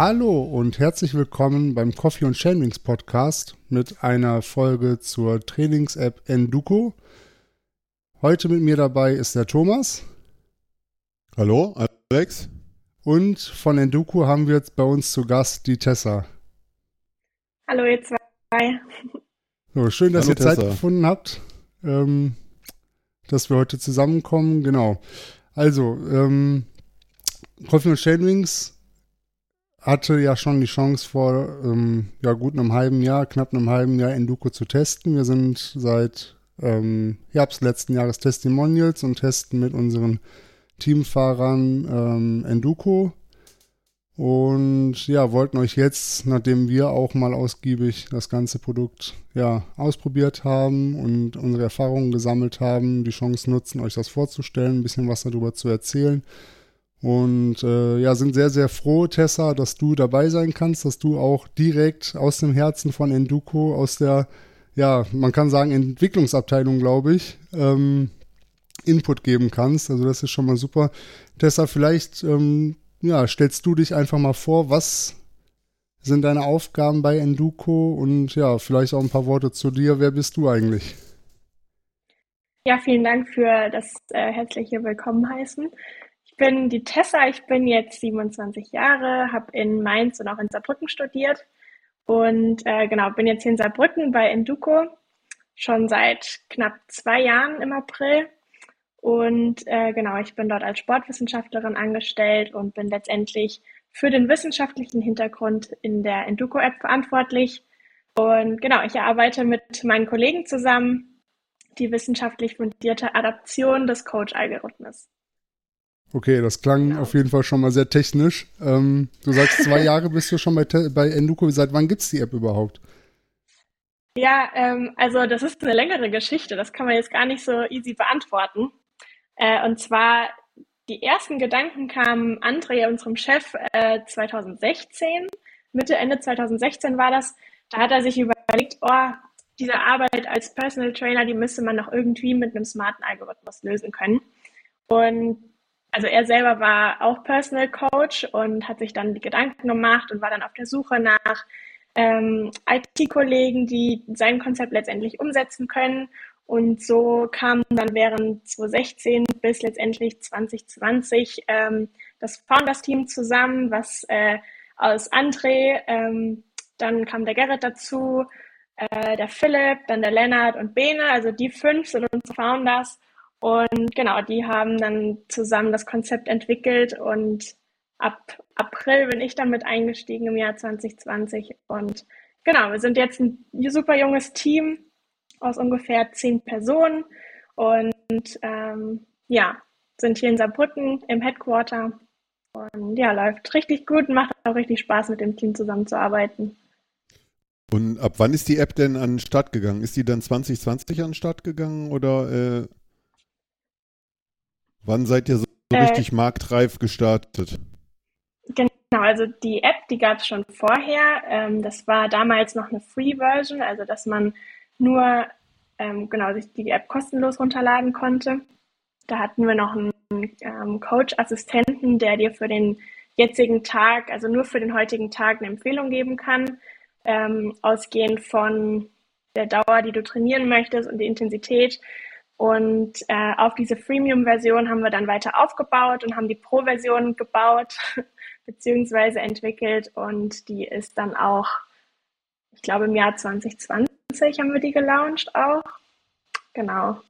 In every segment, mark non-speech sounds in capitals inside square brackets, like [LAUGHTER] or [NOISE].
Hallo und herzlich willkommen beim Coffee und Chainwings Podcast mit einer Folge zur Trainings-App Enduko. Heute mit mir dabei ist der Thomas. Hallo, Alex. Und von Enduko haben wir jetzt bei uns zu Gast die Tessa. Hallo ihr zwei. So, schön, dass Hallo, ihr Zeit Tessa. gefunden habt, ähm, dass wir heute zusammenkommen. Genau. Also, ähm, Coffee und Chainwings hatte ja schon die Chance vor ähm, ja, gut einem halben Jahr, knapp einem halben Jahr Enduko zu testen. Wir sind seit ähm, Herbst letzten Jahres Testimonials und testen mit unseren Teamfahrern ähm, Enduko. Und ja, wollten euch jetzt, nachdem wir auch mal ausgiebig das ganze Produkt ja ausprobiert haben und unsere Erfahrungen gesammelt haben, die Chance nutzen, euch das vorzustellen, ein bisschen was darüber zu erzählen. Und äh, ja, sind sehr, sehr froh, Tessa, dass du dabei sein kannst, dass du auch direkt aus dem Herzen von Enduko, aus der, ja, man kann sagen, Entwicklungsabteilung, glaube ich, ähm, Input geben kannst. Also das ist schon mal super. Tessa, vielleicht ähm, ja, stellst du dich einfach mal vor, was sind deine Aufgaben bei Enduko und ja, vielleicht auch ein paar Worte zu dir. Wer bist du eigentlich? Ja, vielen Dank für das äh, herzliche Willkommen heißen. Ich bin die Tessa, ich bin jetzt 27 Jahre, habe in Mainz und auch in Saarbrücken studiert und äh, genau, bin jetzt hier in Saarbrücken bei Enduko schon seit knapp zwei Jahren im April. Und äh, genau, ich bin dort als Sportwissenschaftlerin angestellt und bin letztendlich für den wissenschaftlichen Hintergrund in der Enduko-App verantwortlich. Und genau, ich arbeite mit meinen Kollegen zusammen die wissenschaftlich fundierte Adaption des Coach-Algorithmus. Okay, das klang Genau. auf jeden Fall schon mal sehr technisch. Ähm, du sagst, zwei [LAUGHS] Jahre bist du schon bei, bei Enduko. Seit wann gibt's die App überhaupt? Ja, ähm, also das ist eine längere Geschichte, das kann man jetzt gar nicht so easy beantworten. Äh, und zwar, die ersten Gedanken kamen André, unserem Chef, äh, 2016, Mitte, Ende 2016 war das. Da hat er sich überlegt, oh, diese Arbeit als Personal Trainer, die müsste man doch irgendwie mit einem smarten Algorithmus lösen können. Und also er selber war auch Personal Coach und hat sich dann die Gedanken gemacht und war dann auf der Suche nach ähm, IT-Kollegen, die sein Konzept letztendlich umsetzen können. Und so kam dann während 2016 bis letztendlich 2020 ähm, das Founders-Team zusammen, was äh, aus André, ähm, dann kam der Gerrit dazu, äh, der Philipp, dann der Lennart und Bene, also die fünf sind unsere Founders. Und genau, die haben dann zusammen das Konzept entwickelt und ab April bin ich damit eingestiegen im Jahr 2020. Und genau, wir sind jetzt ein super junges Team aus ungefähr zehn Personen und ähm, ja, sind hier in Saarbrücken im Headquarter. Und ja, läuft richtig gut und macht auch richtig Spaß, mit dem Team zusammenzuarbeiten. Und ab wann ist die App denn an den Start gegangen? Ist die dann 2020 an den Start gegangen oder äh, wann seid ihr so Äh, richtig marktreif gestartet? Genau, also die App, die gab es schon vorher. Ähm, das war damals noch eine Free-Version, also dass man nur ähm, genau sich die App kostenlos runterladen konnte. Da hatten wir noch einen ähm, Coach-Assistenten, der dir für den jetzigen Tag, also nur für den heutigen Tag, eine Empfehlung geben kann, ähm, ausgehend von der Dauer, die du trainieren möchtest und die Intensität. Und äh, auf diese Freemium-Version haben wir dann weiter aufgebaut und haben die Pro-Version gebaut [LAUGHS] beziehungsweise entwickelt und die ist dann auch, ich glaube im Jahr 2020 haben wir die gelauncht auch. Genau.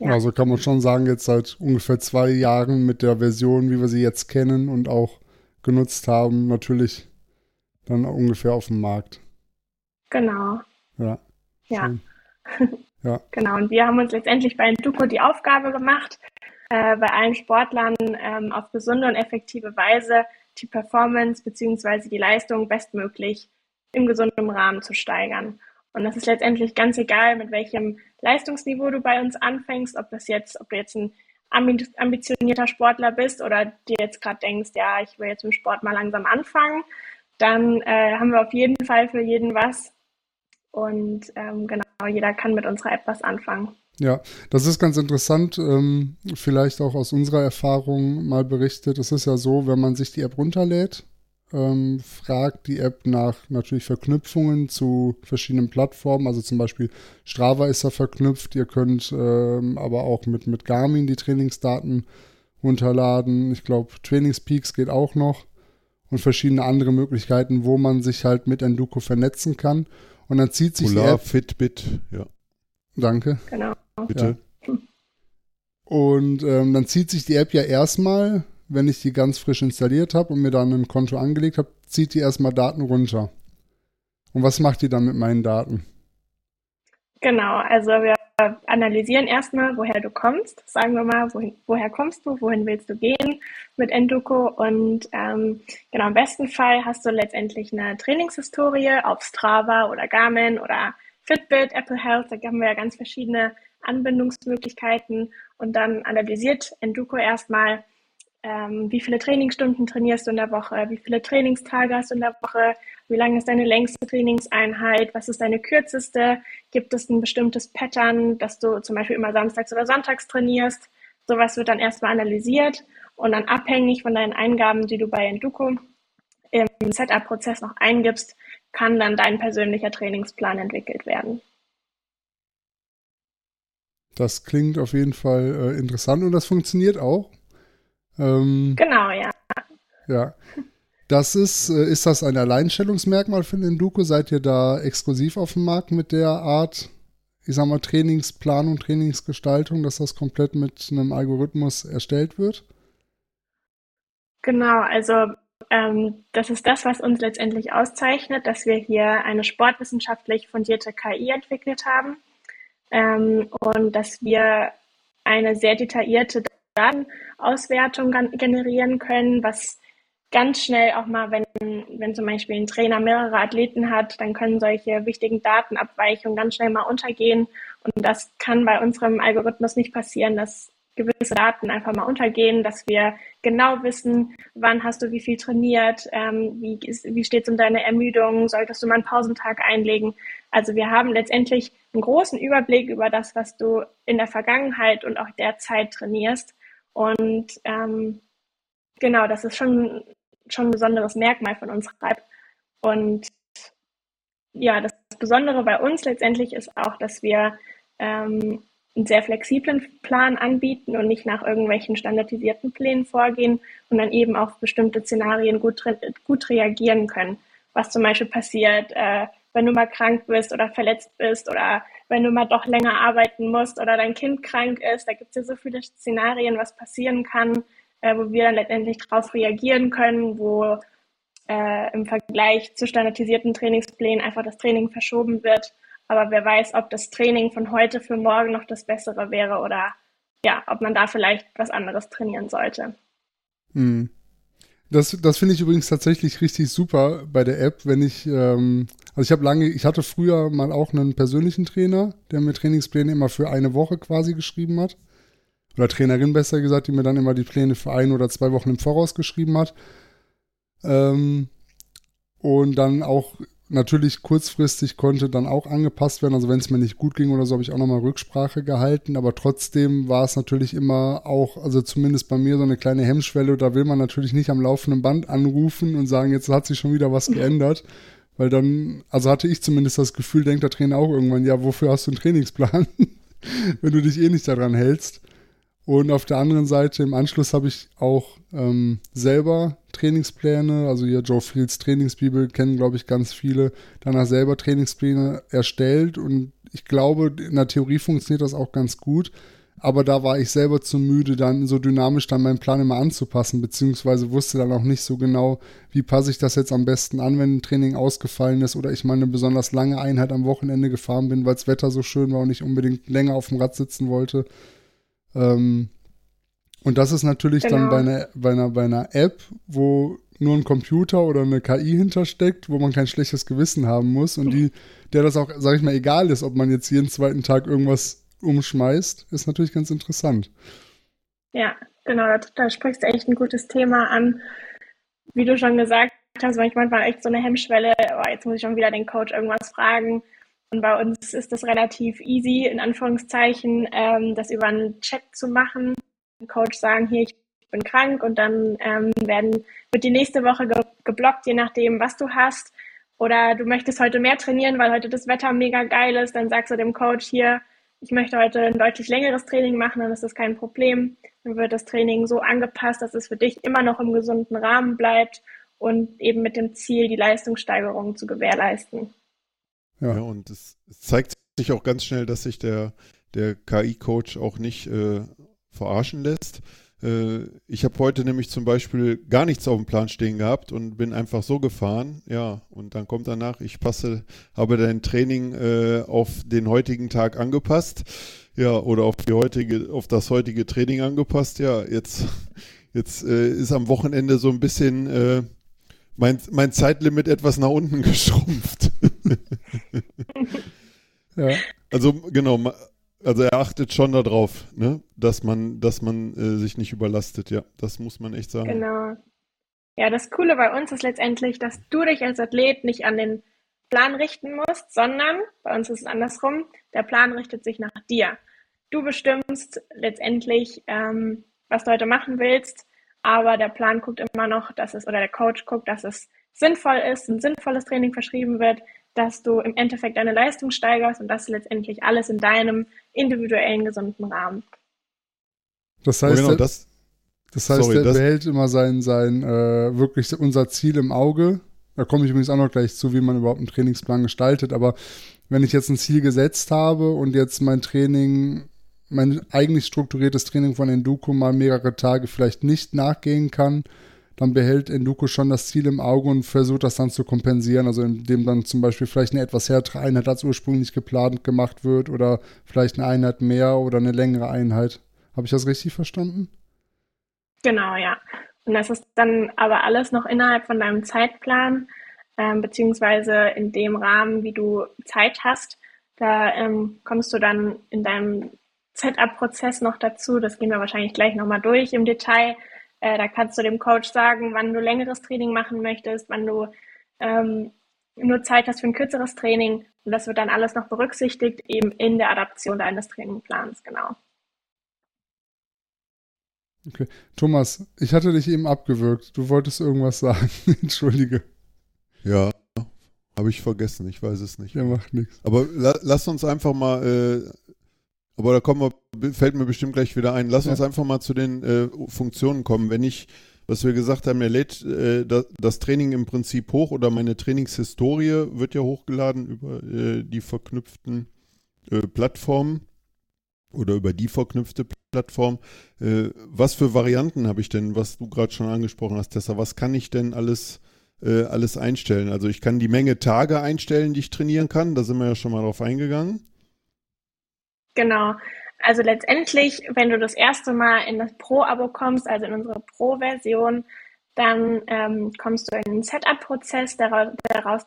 Ja. Also kann man schon sagen, jetzt seit ungefähr zwei Jahren mit der Version, wie wir sie jetzt kennen und auch genutzt haben, natürlich dann ungefähr auf dem Markt. Genau. Ja. Ja. schön. [LAUGHS] Ja. Genau, und wir haben uns letztendlich bei Enduko die Aufgabe gemacht, äh, bei allen Sportlern ähm, auf gesunde und effektive Weise die Performance beziehungsweise die Leistung bestmöglich im gesunden Rahmen zu steigern. Und das ist letztendlich ganz egal, mit welchem Leistungsniveau du bei uns anfängst, ob das jetzt, ob du jetzt ein ambi- ambitionierter Sportler bist oder dir jetzt gerade denkst, ja, ich will jetzt mit Sport mal langsam anfangen, dann äh, haben wir auf jeden Fall für jeden was. Und ähm, genau, jeder kann mit unserer App was anfangen. Ja, das ist ganz interessant, ähm, vielleicht auch aus unserer Erfahrung mal berichtet. Es ist ja so, wenn man sich die App runterlädt, ähm, fragt die App nach natürlich Verknüpfungen zu verschiedenen Plattformen. Also zum Beispiel Strava ist da verknüpft. Ihr könnt ähm, aber auch mit, mit Garmin die Trainingsdaten runterladen. Ich glaube, Trainingspeaks geht auch noch und verschiedene andere Möglichkeiten, wo man sich halt mit Enduko vernetzen kann. Und dann zieht sich Polar, die App. Fitbit, ja. Danke. Genau. Bitte. Ja. Und ähm, dann zieht sich die App ja erstmal, wenn ich die ganz frisch installiert habe und mir dann ein Konto angelegt habe, zieht die erstmal Daten runter. Und was macht die dann mit meinen Daten? Genau, also wir analysieren erstmal, woher du kommst. Sagen wir mal, wohin, woher kommst du, wohin willst du gehen mit Enduko und ähm, genau im besten Fall hast du letztendlich eine Trainingshistorie auf Strava oder Garmin oder Fitbit, Apple Health. Da haben wir ja ganz verschiedene Anbindungsmöglichkeiten und dann analysiert Enduko erstmal, ähm, wie viele Trainingsstunden trainierst du in der Woche, wie viele Trainingstage hast du in der Woche, wie lang ist deine längste Trainingseinheit, was ist deine kürzeste, gibt es ein bestimmtes Pattern, dass du zum Beispiel immer samstags oder sonntags trainierst. Sowas wird dann erstmal analysiert und dann abhängig von deinen Eingaben, die du bei Enduko im Setup-Prozess noch eingibst, kann dann dein persönlicher Trainingsplan entwickelt werden. Das klingt auf jeden Fall äh, interessant und das funktioniert auch. Ähm, genau, ja. Ja. Das ist, äh, ist das ein Alleinstellungsmerkmal für den Enduko? Seid ihr da exklusiv auf dem Markt mit der Art, ich sag mal, Trainingsplanung, Trainingsgestaltung, dass das komplett mit einem Algorithmus erstellt wird? Genau, also ähm, das ist das, was uns letztendlich auszeichnet, dass wir hier eine sportwissenschaftlich fundierte KI entwickelt haben ähm, und dass wir eine sehr detaillierte Datenauswertung generieren können, was ganz schnell auch mal, wenn, wenn zum Beispiel ein Trainer mehrere Athleten hat, dann können solche wichtigen Datenabweichungen ganz schnell mal untergehen. Und das kann bei unserem Algorithmus nicht passieren, dass gewisse Daten einfach mal untergehen, dass wir genau wissen, wann hast du wie viel trainiert, ähm, wie, wie steht es um deine Ermüdung, solltest du mal einen Pausentag einlegen. Also wir haben letztendlich einen großen Überblick über das, was du in der Vergangenheit und auch derzeit trainierst. Und ähm, genau, das ist schon, schon ein besonderes Merkmal von unserer App. Und ja, das Besondere bei uns letztendlich ist auch, dass wir ähm, einen sehr flexiblen Plan anbieten und nicht nach irgendwelchen standardisierten Plänen vorgehen und dann eben auf bestimmte Szenarien gut, gut reagieren können. Was zum Beispiel passiert, äh, wenn du mal krank bist oder verletzt bist oder wenn du mal doch länger arbeiten musst oder dein Kind krank ist. Da gibt es ja so viele Szenarien, was passieren kann, äh, wo wir dann letztendlich darauf reagieren können, wo äh, im Vergleich zu standardisierten Trainingsplänen einfach das Training verschoben wird. Aber wer weiß, ob das Training von heute für morgen noch das Bessere wäre oder ja, ob man da vielleicht was anderes trainieren sollte. Hm. Das, das finde ich übrigens tatsächlich richtig super bei der App, wenn ich, ähm, also ich habe lange, ich hatte früher mal auch einen persönlichen Trainer, der mir Trainingspläne immer für eine Woche quasi geschrieben hat. Oder Trainerin besser gesagt, die mir dann immer die Pläne für ein oder zwei Wochen im Voraus geschrieben hat. Ähm, und dann auch natürlich kurzfristig konnte dann auch angepasst werden. Also wenn es mir nicht gut ging oder so, habe ich auch nochmal Rücksprache gehalten. Aber trotzdem war es natürlich immer auch, also zumindest bei mir so eine kleine Hemmschwelle. Da will man natürlich nicht am laufenden Band anrufen und sagen, jetzt hat sich schon wieder was geändert. Weil dann, also hatte ich zumindest das Gefühl, denkt der Trainer auch irgendwann, ja, wofür hast du einen Trainingsplan, [LAUGHS] wenn du dich eh nicht daran hältst. Und auf der anderen Seite, im Anschluss habe ich auch ähm, selber Trainingspläne, also hier Joe Fields Trainingsbibel kennen, glaube ich, ganz viele, danach selber Trainingspläne erstellt. Und ich glaube, in der Theorie funktioniert das auch ganz gut. Aber da war ich selber zu müde, dann so dynamisch dann meinen Plan immer anzupassen, beziehungsweise wusste dann auch nicht so genau, wie passe ich das jetzt am besten an, wenn ein Training ausgefallen ist oder ich mal eine besonders lange Einheit am Wochenende gefahren bin, weil das Wetter so schön war und ich unbedingt länger auf dem Rad sitzen wollte. Ähm, und das ist natürlich genau. dann bei einer, bei, einer, bei einer App, wo nur ein Computer oder eine KI hintersteckt, wo man kein schlechtes Gewissen haben muss und die, der das auch, sag ich mal, egal ist, ob man jetzt jeden zweiten Tag irgendwas umschmeißt, ist natürlich ganz interessant. Ja, genau, da, da sprichst du echt ein gutes Thema an. Wie du schon gesagt hast, manchmal war echt so eine Hemmschwelle, oh, jetzt muss ich schon wieder den Coach irgendwas fragen. Und bei uns ist das relativ easy, in Anführungszeichen, ähm, das über einen Chat zu machen. Dem Coach sagen, hier, ich bin krank und dann ähm, werden, wird die nächste Woche ge geblockt, je nachdem, was du hast. Oder du möchtest heute mehr trainieren, weil heute das Wetter mega geil ist, dann sagst du dem Coach hier, ich möchte heute ein deutlich längeres Training machen, dann ist das kein Problem. Dann wird das Training so angepasst, dass es für dich immer noch im gesunden Rahmen bleibt und eben mit dem Ziel, die Leistungssteigerung zu gewährleisten. Ja, und es, es, zeigt sich auch ganz schnell, dass sich der, der KI-Coach auch nicht äh, verarschen lässt. Äh, ich habe heute nämlich zum Beispiel gar nichts auf dem Plan stehen gehabt und bin einfach so gefahren. Ja, und dann kommt danach, ich passe, habe dein Training äh, auf den heutigen Tag angepasst. Ja, oder auf die heutige, auf das heutige Training angepasst. Ja, jetzt, jetzt äh, ist am Wochenende so ein bisschen äh, mein, mein Zeitlimit etwas nach unten [LAUGHS] geschrumpft. [LAUGHS] ja. Also genau, also er achtet schon darauf, ne, dass man, dass man äh, sich nicht überlastet, ja. Das muss man echt sagen. Genau. Ja, das Coole bei uns ist letztendlich, dass du dich als Athlet nicht an den Plan richten musst, sondern bei uns ist es andersrum, der Plan richtet sich nach dir. Du bestimmst letztendlich, ähm, was du heute machen willst, aber der Plan guckt immer noch, dass es, oder der Coach guckt, dass es sinnvoll ist, ein sinnvolles Training verschrieben wird, dass du im Endeffekt deine Leistung steigerst und das letztendlich alles in deinem individuellen, gesunden Rahmen. Das heißt, genau, das, das heißt, sorry, er behält immer sein, sein äh, wirklich unser Ziel im Auge. Da komme ich übrigens auch noch gleich zu, wie man überhaupt einen Trainingsplan gestaltet. Aber wenn ich jetzt ein Ziel gesetzt habe und jetzt mein Training, mein eigentlich strukturiertes Training von Enduko mal mehrere Tage vielleicht nicht nachgehen kann, dann behält Enduko schon das Ziel im Auge und versucht das dann zu kompensieren, also indem dann zum Beispiel vielleicht eine etwas härtere Einheit als ursprünglich geplant gemacht wird oder vielleicht eine Einheit mehr oder eine längere Einheit. Habe ich das richtig verstanden? Genau, ja. Und das ist dann aber alles noch innerhalb von deinem Zeitplan, ähm, beziehungsweise in dem Rahmen, wie du Zeit hast. Da ähm, kommst du dann in deinem Setup-Prozess noch dazu. Das gehen wir wahrscheinlich gleich nochmal durch im Detail äh, da kannst du dem Coach sagen, wann du längeres Training machen möchtest, wann du ähm, nur Zeit hast für ein kürzeres Training. Und das wird dann alles noch berücksichtigt, eben in der Adaption deines Trainingplans, genau. Okay. Thomas, ich hatte dich eben abgewürgt. Du wolltest irgendwas sagen. [LAUGHS] Entschuldige. Ja, habe ich vergessen. Ich weiß es nicht. Ja, macht nichts. Aber la lass uns einfach mal äh, aber da kommen wir, fällt mir bestimmt gleich wieder ein. Lass ja. uns einfach mal zu den äh, Funktionen kommen. Wenn ich, was wir gesagt haben, er lädt äh, das, das, Training im Prinzip hoch oder meine Trainingshistorie wird ja hochgeladen über äh, die verknüpften äh, Plattformen oder über die verknüpfte Plattform. Äh, was für Varianten habe ich denn, was du gerade schon angesprochen hast, Tessa? Was kann ich denn alles äh, alles einstellen? Also ich kann die Menge Tage einstellen, die ich trainieren kann. Da sind wir ja schon mal drauf eingegangen. Genau. Also letztendlich, wenn du das erste Mal in das Pro-Abo kommst, also in unsere Pro-Version, dann ähm, kommst du in den Setup-Prozess, der, daraus,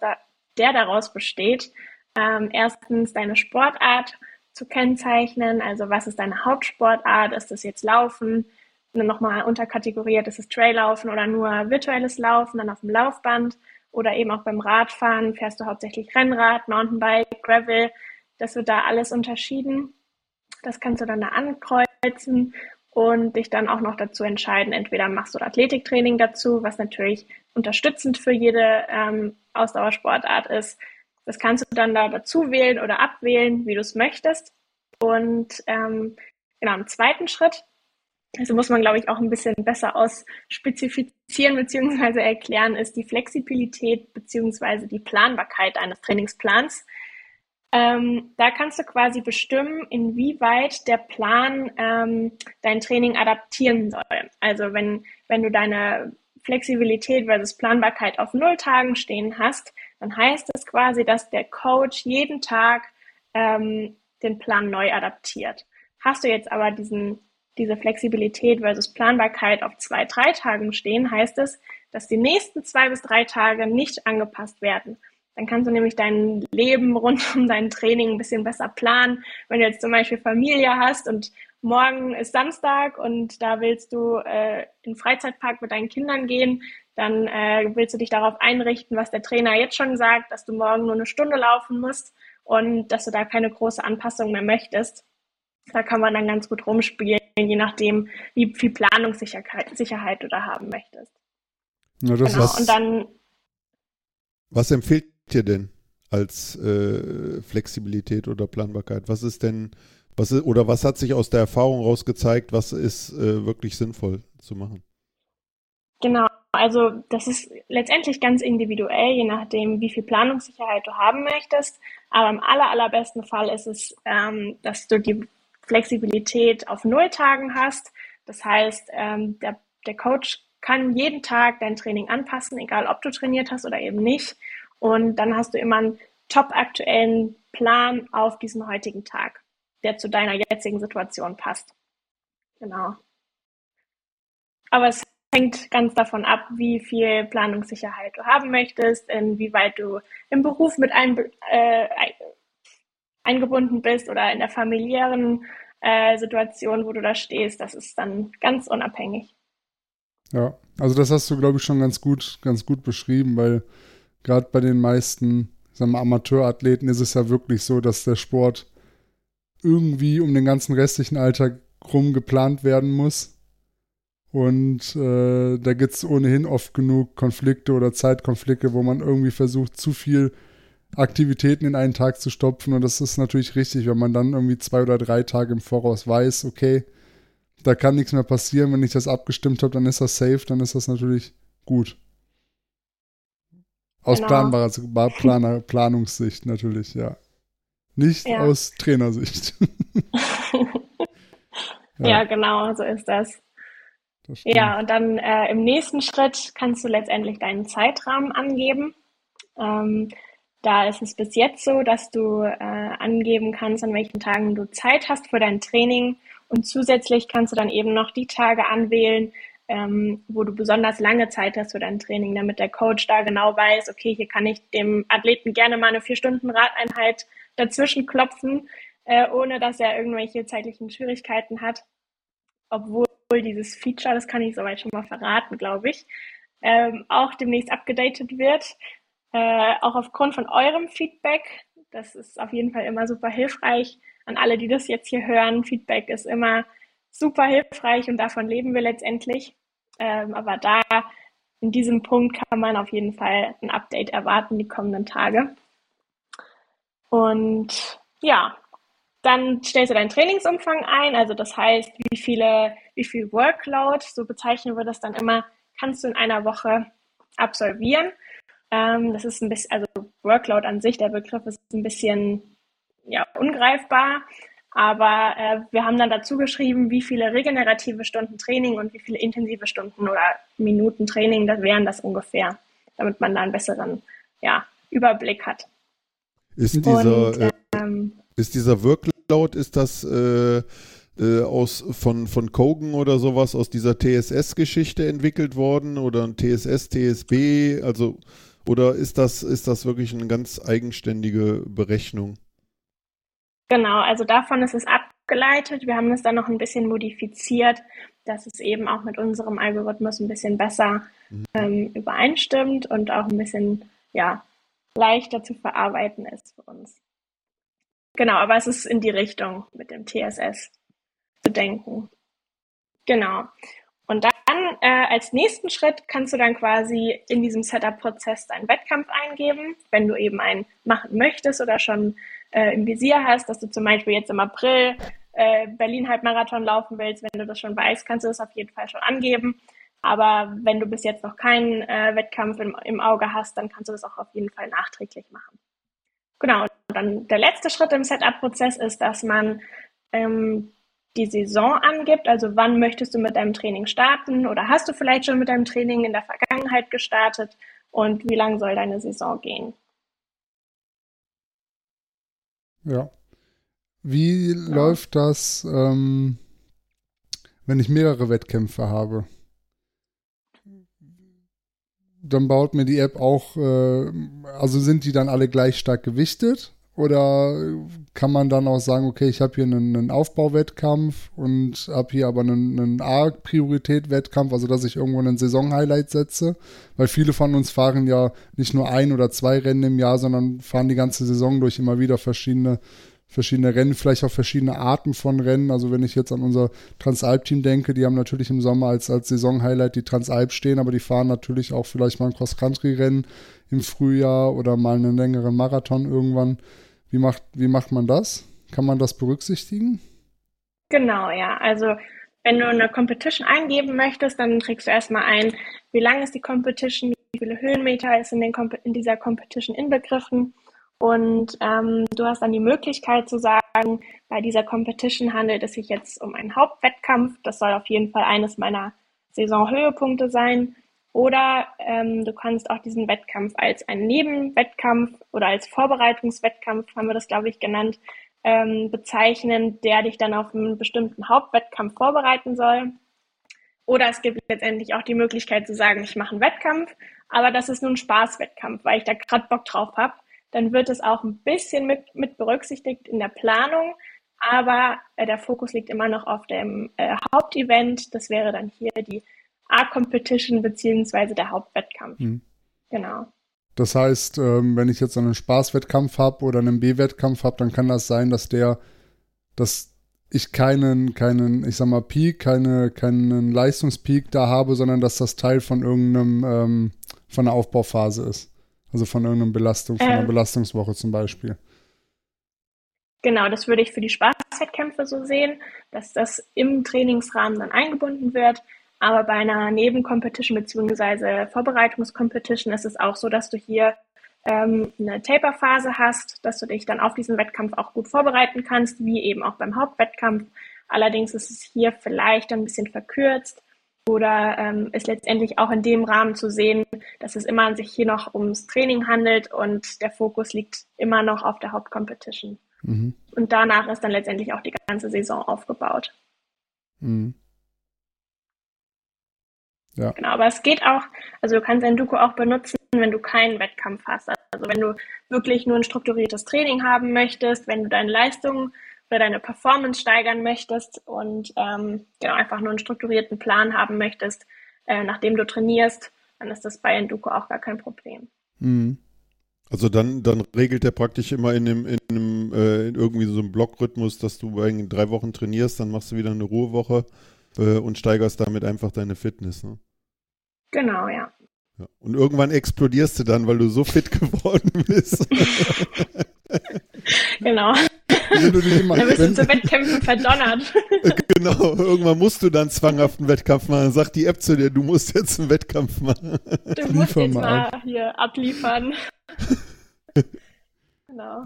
der daraus besteht, ähm, erstens deine Sportart zu kennzeichnen, also was ist deine Hauptsportart, ist das jetzt Laufen, nochmal unterkategoriert, ist es Traillaufen oder nur virtuelles Laufen, dann auf dem Laufband? Oder eben auch beim Radfahren, fährst du hauptsächlich Rennrad, Mountainbike, Gravel, das wird da alles unterschieden. Das kannst du dann da ankreuzen und dich dann auch noch dazu entscheiden, entweder machst du Athletiktraining dazu, was natürlich unterstützend für jede ähm, Ausdauersportart ist. Das kannst du dann da dazu wählen oder abwählen, wie du es möchtest. Und ähm, genau, im zweiten Schritt, also muss man, glaube ich, auch ein bisschen besser ausspezifizieren bzw. erklären, ist die Flexibilität bzw. die Planbarkeit eines Trainingsplans. Ähm, da kannst du quasi bestimmen, inwieweit der Plan ähm, dein Training adaptieren soll. Also wenn, wenn du deine Flexibilität versus Planbarkeit auf null Tagen stehen hast, dann heißt das quasi, dass der Coach jeden Tag ähm, den Plan neu adaptiert. Hast du jetzt aber diesen, diese Flexibilität versus Planbarkeit auf zwei, drei Tagen stehen, heißt es, dass die nächsten zwei bis drei Tage nicht angepasst werden. Dann kannst du nämlich dein Leben rund um dein Training ein bisschen besser planen. Wenn du jetzt zum Beispiel Familie hast und morgen ist Samstag und da willst du äh, in den Freizeitpark mit deinen Kindern gehen, dann äh, willst du dich darauf einrichten, was der Trainer jetzt schon sagt, dass du morgen nur eine Stunde laufen musst und dass du da keine große Anpassung mehr möchtest. Da kann man dann ganz gut rumspielen je nachdem, wie viel Planungssicherheit Sicherheit du da haben möchtest. Ja, genau. Und dann. Was empfiehlt dir denn als äh, Flexibilität oder Planbarkeit? Was ist denn, was ist, oder was hat sich aus der Erfahrung rausgezeigt, was ist äh, wirklich sinnvoll zu machen? Genau, also das ist letztendlich ganz individuell, je nachdem, wie viel Planungssicherheit du haben möchtest. Aber im aller, allerbesten Fall ist es, ähm, dass du die Flexibilität auf Nulltagen hast. Das heißt, ähm, der, der Coach kann jeden Tag dein Training anpassen, egal ob du trainiert hast oder eben nicht. Und dann hast du immer einen top aktuellen Plan auf diesen heutigen Tag, der zu deiner jetzigen Situation passt. Genau. Aber es hängt ganz davon ab, wie viel Planungssicherheit du haben möchtest, inwieweit du im Beruf mit ein, äh, eingebunden bist oder in der familiären äh, Situation, wo du da stehst. Das ist dann ganz unabhängig. Ja, also das hast du, glaube ich, schon ganz gut, ganz gut beschrieben, weil gerade bei den meisten sagen wir, Amateurathleten ist es ja wirklich so, dass der Sport irgendwie um den ganzen restlichen Alltag rum geplant werden muss. Und äh, da gibt es ohnehin oft genug Konflikte oder Zeitkonflikte, wo man irgendwie versucht, zu viel Aktivitäten in einen Tag zu stopfen. Und das ist natürlich richtig, wenn man dann irgendwie zwei oder drei Tage im Voraus weiß, okay, da kann nichts mehr passieren. Wenn ich das abgestimmt habe, dann ist das safe, dann ist das natürlich gut. Aus genau. planbarer Planer, Planungssicht natürlich, ja. Nicht ja. aus Trainersicht. [LAUGHS] ja. ja. genau, so ist das. Ja, und dann äh, im nächsten Schritt kannst du letztendlich deinen Zeitrahmen angeben. Ähm, da ist es bis jetzt so, dass du äh, angeben kannst, an welchen Tagen du Zeit hast für dein Training. Und zusätzlich kannst du dann eben noch die Tage anwählen, ähm, wo du besonders lange Zeit hast für dein Training, damit der Coach da genau weiß, okay, hier kann ich dem Athleten gerne mal eine vier Stunden Radeinheit dazwischen klopfen, äh, ohne dass er irgendwelche zeitlichen Schwierigkeiten hat. Obwohl dieses Feature, das kann ich soweit schon mal verraten, glaube ich, ähm, auch demnächst abgedatet wird. Äh, auch aufgrund von eurem Feedback. Das ist auf jeden Fall immer super hilfreich. An alle, die das jetzt hier hören, Feedback ist immer super hilfreich und davon leben wir letztendlich. Ähm, aber da, in diesem Punkt kann man auf jeden Fall ein Update erwarten die kommenden Tage. Und ja, dann stellst du deinen Trainingsumfang ein, also das heißt, wie viele, wie viel Workload, so bezeichnen wir das dann immer, kannst du in einer Woche absolvieren. Ähm, das ist ein bisschen, also Workload an sich, der Begriff ist ein bisschen ja, ungreifbar. Aber äh, wir haben dann dazu geschrieben, wie viele regenerative Stunden Training und wie viele intensive Stunden oder Minuten Training, das wären das ungefähr, damit man da einen besseren ja, Überblick hat. Ist dieser, und, äh, ähm, ist dieser Workload, ist das äh, äh, aus von, von Kogan oder sowas aus dieser TSS-Geschichte entwickelt worden oder ein TSS, TSB, also oder ist das, ist das wirklich eine ganz eigenständige Berechnung? Genau, also davon ist es abgeleitet. Wir haben es dann noch ein bisschen modifiziert, dass es eben auch mit unserem Algorithmus ein bisschen besser mhm. ähm, übereinstimmt und auch ein bisschen ja, leichter zu verarbeiten ist für uns. Genau, aber es ist in die Richtung mit dem TSS zu denken. Genau. Und dann äh, als nächsten Schritt kannst du dann quasi in diesem Setup-Prozess deinen Wettkampf eingeben, wenn du eben einen machen möchtest oder schon äh, im Visier hast, dass du zum Beispiel jetzt im April äh, Berlin-Halbmarathon laufen willst, wenn du das schon weißt, kannst du das auf jeden Fall schon angeben. Aber wenn du bis jetzt noch keinen äh, Wettkampf im, im Auge hast, dann kannst du das auch auf jeden Fall nachträglich machen. Genau, und dann der letzte Schritt im Setup-Prozess ist, dass man ähm, die Saison angibt, also wann möchtest du mit deinem Training starten oder hast du vielleicht schon mit deinem Training in der Vergangenheit gestartet und wie lang soll deine Saison gehen? Ja. Wie ja. läuft das, ähm, wenn ich mehrere Wettkämpfe habe? Dann baut mir die App auch, äh, also sind die dann alle gleich stark gewichtet? Oder kann man dann auch sagen, okay, ich habe hier einen, einen, Aufbauwettkampf und habe hier aber einen, einen A-Priorität-Wettkampf, also dass ich irgendwo einen Saison-Highlight setze? Weil viele von uns fahren ja nicht nur ein oder zwei Rennen im Jahr, sondern fahren die ganze Saison durch immer wieder verschiedene verschiedene Rennen, vielleicht auch verschiedene Arten von Rennen. Also wenn ich jetzt an unser Transalp-Team denke, die haben natürlich im Sommer als, als Saison-Highlight die Transalp stehen, aber die fahren natürlich auch vielleicht mal ein Cross-Country-Rennen im Frühjahr oder mal einen längeren Marathon irgendwann. Wie macht, wie macht man das? Kann man das berücksichtigen? Genau, ja. Also wenn du eine Competition eingeben möchtest, dann trägst du erstmal ein, wie lang ist die Competition, wie viele Höhenmeter ist in, den, in dieser Competition inbegriffen und ähm, du hast dann die Möglichkeit zu sagen, bei dieser Competition handelt es sich jetzt um einen Hauptwettkampf. Das soll auf jeden Fall eines meiner Saisonhöhepunkte sein. Oder ähm, du kannst auch diesen Wettkampf als einen Nebenwettkampf oder als Vorbereitungswettkampf, haben wir das, glaube ich, genannt, ähm, bezeichnen, der dich dann auf einen bestimmten Hauptwettkampf vorbereiten soll. Oder es gibt letztendlich auch die Möglichkeit zu sagen, ich mache einen Wettkampf, aber das ist nun ein Spaßwettkampf, weil ich da gerade Bock drauf habe dann wird es auch ein bisschen mit, mit berücksichtigt in der Planung. Aber äh, der Fokus liegt immer noch auf dem äh, Hauptevent. Das wäre dann hier die A-Competition beziehungsweise der Hauptwettkampf. Mhm. Genau. Das heißt, ähm, wenn ich jetzt einen Spaßwettkampf habe oder einen B-Wettkampf habe, dann kann das sein, dass der, dass ich keinen, keinen, ich sag mal, Peak, keine, keinen Leistungspeak da habe, sondern dass das Teil von irgendeinem, ähm, von einer Aufbauphase ist. Also von irgendeiner Belastung, von einer ähm, Belastungswoche zum Beispiel. Genau, das würde ich für die Spaßwettkämpfe so sehen, dass das im Trainingsrahmen dann eingebunden wird. Aber bei einer Nebencompetition bzw. Vorbereitungscompetition ist es auch so, dass du hier ähm, eine Taper-Phase hast, dass du dich dann auf diesen Wettkampf auch gut vorbereiten kannst, wie eben auch beim Hauptwettkampf. Allerdings ist es hier vielleicht ein bisschen verkürzt, oder ähm, ist letztendlich auch in dem Rahmen zu sehen, dass es immer sich hier noch ums Training handelt und der Fokus liegt immer noch auf der Hauptcompetition. Mhm. Und danach ist dann letztendlich auch die ganze Saison aufgebaut. Mhm. Ja. Genau, aber es geht auch, also du kannst Enduko auch benutzen, wenn du keinen Wettkampf hast. Also wenn du wirklich nur ein strukturiertes Training haben möchtest, wenn du deine Leistung oder deine Performance steigern möchtest und ähm, genau einfach nur einen strukturierten Plan haben möchtest, äh, nachdem du trainierst, dann ist das bei Enduko auch gar kein Problem. Mhm. Also dann, dann regelt er praktisch immer in einem, in einem äh, in irgendwie so einem Blockrhythmus, dass du bei drei Wochen trainierst, dann machst du wieder eine Ruhewoche äh, und steigerst damit einfach deine Fitness. Ne? Genau, ja. ja. Und irgendwann explodierst du dann, weil du so fit [LAUGHS] geworden bist. genau. Wenn du dich immer, dann bist du zu Wettkämpfen verdonnert. Genau, irgendwann musst du dann zwanghaft einen Wettkampf machen. Dann sagt die App zu dir, du musst jetzt einen Wettkampf machen. Du musst Liefer jetzt mal, ab. hier abliefern. [LAUGHS] genau.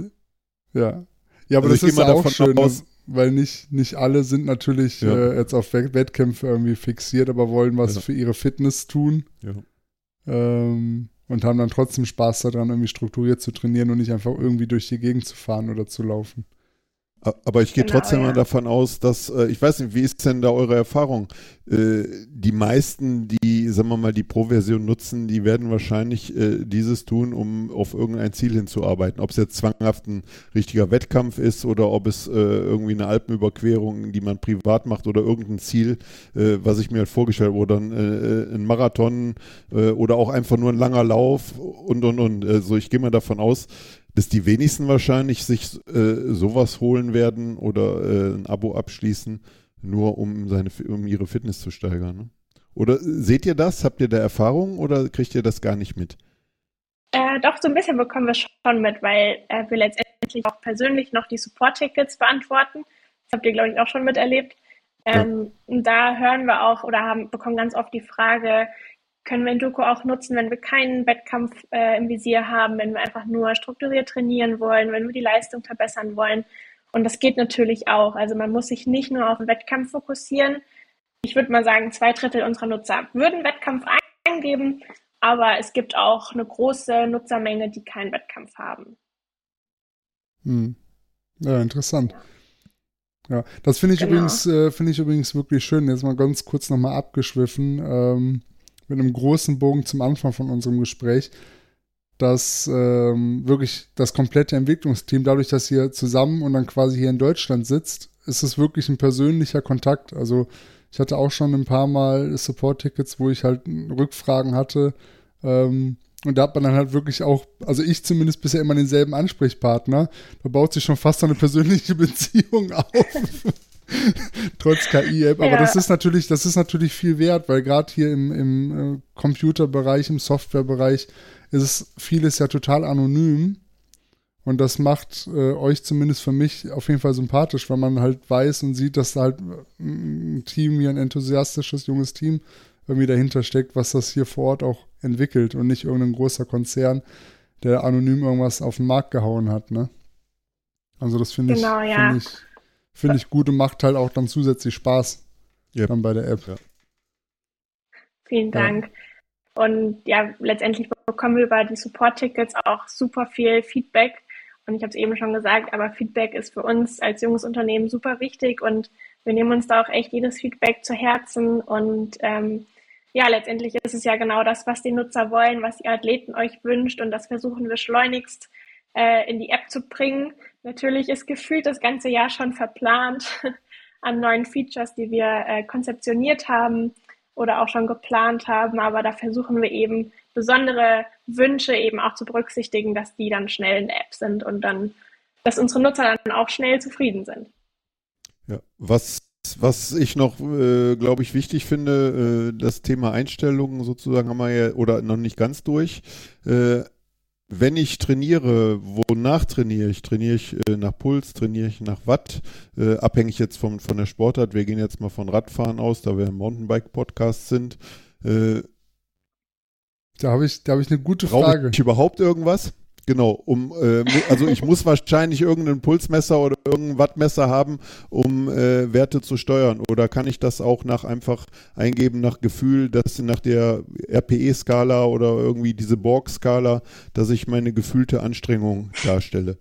Ja. Ja, aber also das ist auch schön, aus, weil nicht, nicht alle sind natürlich ja. äh, jetzt auf Wettkämpfe irgendwie fixiert, aber wollen was ja. für ihre Fitness tun. Ja. Ähm, und haben dann trotzdem Spaß daran, irgendwie strukturiert zu trainieren und nicht einfach irgendwie durch die Gegend zu fahren oder zu laufen. Aber ich gehe genau, trotzdem ja. mal davon aus, dass, äh, ich weiß nicht, wie ist denn da eure Erfahrung? Äh, die meisten, die, sagen wir mal, die Pro-Version nutzen, die werden wahrscheinlich äh, dieses tun, um auf irgendein Ziel hinzuarbeiten. Ob es jetzt zwanghaft ein richtiger Wettkampf ist oder ob es irgendwie eine Alpenüberquerung, die man privat macht oder irgendein Ziel, was ich mir halt vorgestellt habe, oder ein, ein Marathon oder auch einfach nur ein langer Lauf und, und, und. Also ich gehe mal davon aus, dass die wenigsten wahrscheinlich sich äh, sowas holen werden oder äh, ein Abo abschließen, nur um seine um ihre Fitness zu steigern. Ne? Oder seht ihr das? Habt ihr da Erfahrung oder kriegt ihr das gar nicht mit? Äh, doch, so ein bisschen bekommen wir schon mit, weil äh, wir letztendlich auch persönlich noch die Support-Tickets beantworten. Das habt ihr, glaube ich, auch schon miterlebt. Ähm, ja. Da hören wir auch oder haben, bekommen ganz oft die Frage, können wir Endoko auch nutzen, wenn wir keinen Wettkampf äh, im Visier haben, wenn wir einfach nur strukturiert trainieren wollen, wenn wir die Leistung verbessern wollen. Und das geht natürlich auch. Also man muss sich nicht nur auf den Wettkampf fokussieren. Ich würde mal sagen, zwei Drittel unserer Nutzer würden Wettkampf eingeben, aber es gibt auch eine große Nutzermenge, die keinen Wettkampf haben. Hm. Ja, interessant. Ja. ja das finde ich genau. übrigens, äh, finde ich übrigens wirklich schön. Jetzt mal ganz kurz nochmal abgeschwiffen. Ähm, mit einem großen Bogen zum Anfang von unserem Gespräch, dass ähm, wirklich das komplette Entwicklungsteam, dadurch, dass ihr zusammen und dann quasi hier in Deutschland sitzt, ist es wirklich ein persönlicher Kontakt. Also ich hatte auch schon ein paar Mal Support-Tickets, wo ich halt Rückfragen hatte. Ähm, Und da hat man dann halt wirklich auch, also ich zumindest bisher immer denselben Ansprechpartner. Da baut sich schon fast eine persönliche [LAUGHS] Beziehung auf. [LAUGHS] Trotz KI-App. Aber ja. das ist natürlich, das ist natürlich viel wert, weil gerade hier im, im äh, Computerbereich, im Softwarebereich ist es vieles ja total anonym. Und das macht äh, euch zumindest für mich auf jeden Fall sympathisch, weil man halt weiß und sieht, dass da halt ein Team, hier ein enthusiastisches, junges Team irgendwie dahinter steckt, was das hier vor Ort auch entwickelt und nicht irgendein großer Konzern, der anonym irgendwas auf den Markt gehauen hat, ne? Also das finde genau, ich, ja. finde ich, find ich gut und macht halt auch dann zusätzlich Spaß yep. dann bei der App. Ja. Vielen Dank. Ja. Und ja, letztendlich bekommen wir über die Support-Tickets auch super viel Feedback. Und ich habe es eben schon gesagt, aber Feedback ist für uns als junges Unternehmen super wichtig und wir nehmen uns da auch echt jedes Feedback zu Herzen und ähm, ja, letztendlich ist es ja genau das, was die Nutzer wollen, was die Athleten euch wünscht und das versuchen wir schleunigst äh, in die App zu bringen. Natürlich ist gefühlt das ganze Jahr schon verplant [LAUGHS] an neuen Features, die wir äh, konzeptioniert haben oder auch schon geplant haben, aber da versuchen wir eben besondere Wünsche eben auch zu berücksichtigen, dass die dann schnell in der App sind und dann, dass unsere Nutzer dann auch schnell zufrieden sind. Ja, was was ich noch, äh, glaube ich, wichtig finde, äh, das Thema Einstellungen sozusagen haben wir ja, oder noch nicht ganz durch. Äh, wenn ich trainiere, wonach trainiere ich? Trainiere ich äh, nach Puls, trainiere ich nach Watt? Äh, abhängig jetzt vom, von der Sportart. Wir gehen jetzt mal von Radfahren aus, da wir im Mountainbike-Podcast sind. Äh, da habe ich, hab ich eine gute Frage. Brauche ich überhaupt irgendwas? Genau, um äh, also ich muss wahrscheinlich irgendein Pulsmesser oder irgendein Wattmesser haben, um äh, Werte zu steuern. Oder kann ich das auch nach einfach eingeben nach Gefühl, dass nach der RPE-Skala oder irgendwie diese Borg-Skala, dass ich meine gefühlte Anstrengung darstelle?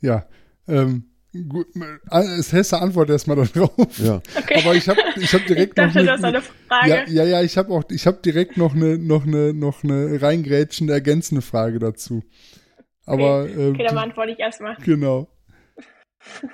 Ja, ähm, Gut, es Hesse antwortet erstmal darauf. Ja. Okay. Aber ich habe ich hab direkt ich dachte, noch eine, eine Frage. Ja, ja, ja, ich habe auch ich habe direkt noch eine noch eine noch eine reingrätschende ergänzende Frage dazu. Aber okay, äh, okay dann beantworte ich erstmal. Genau. [LAUGHS]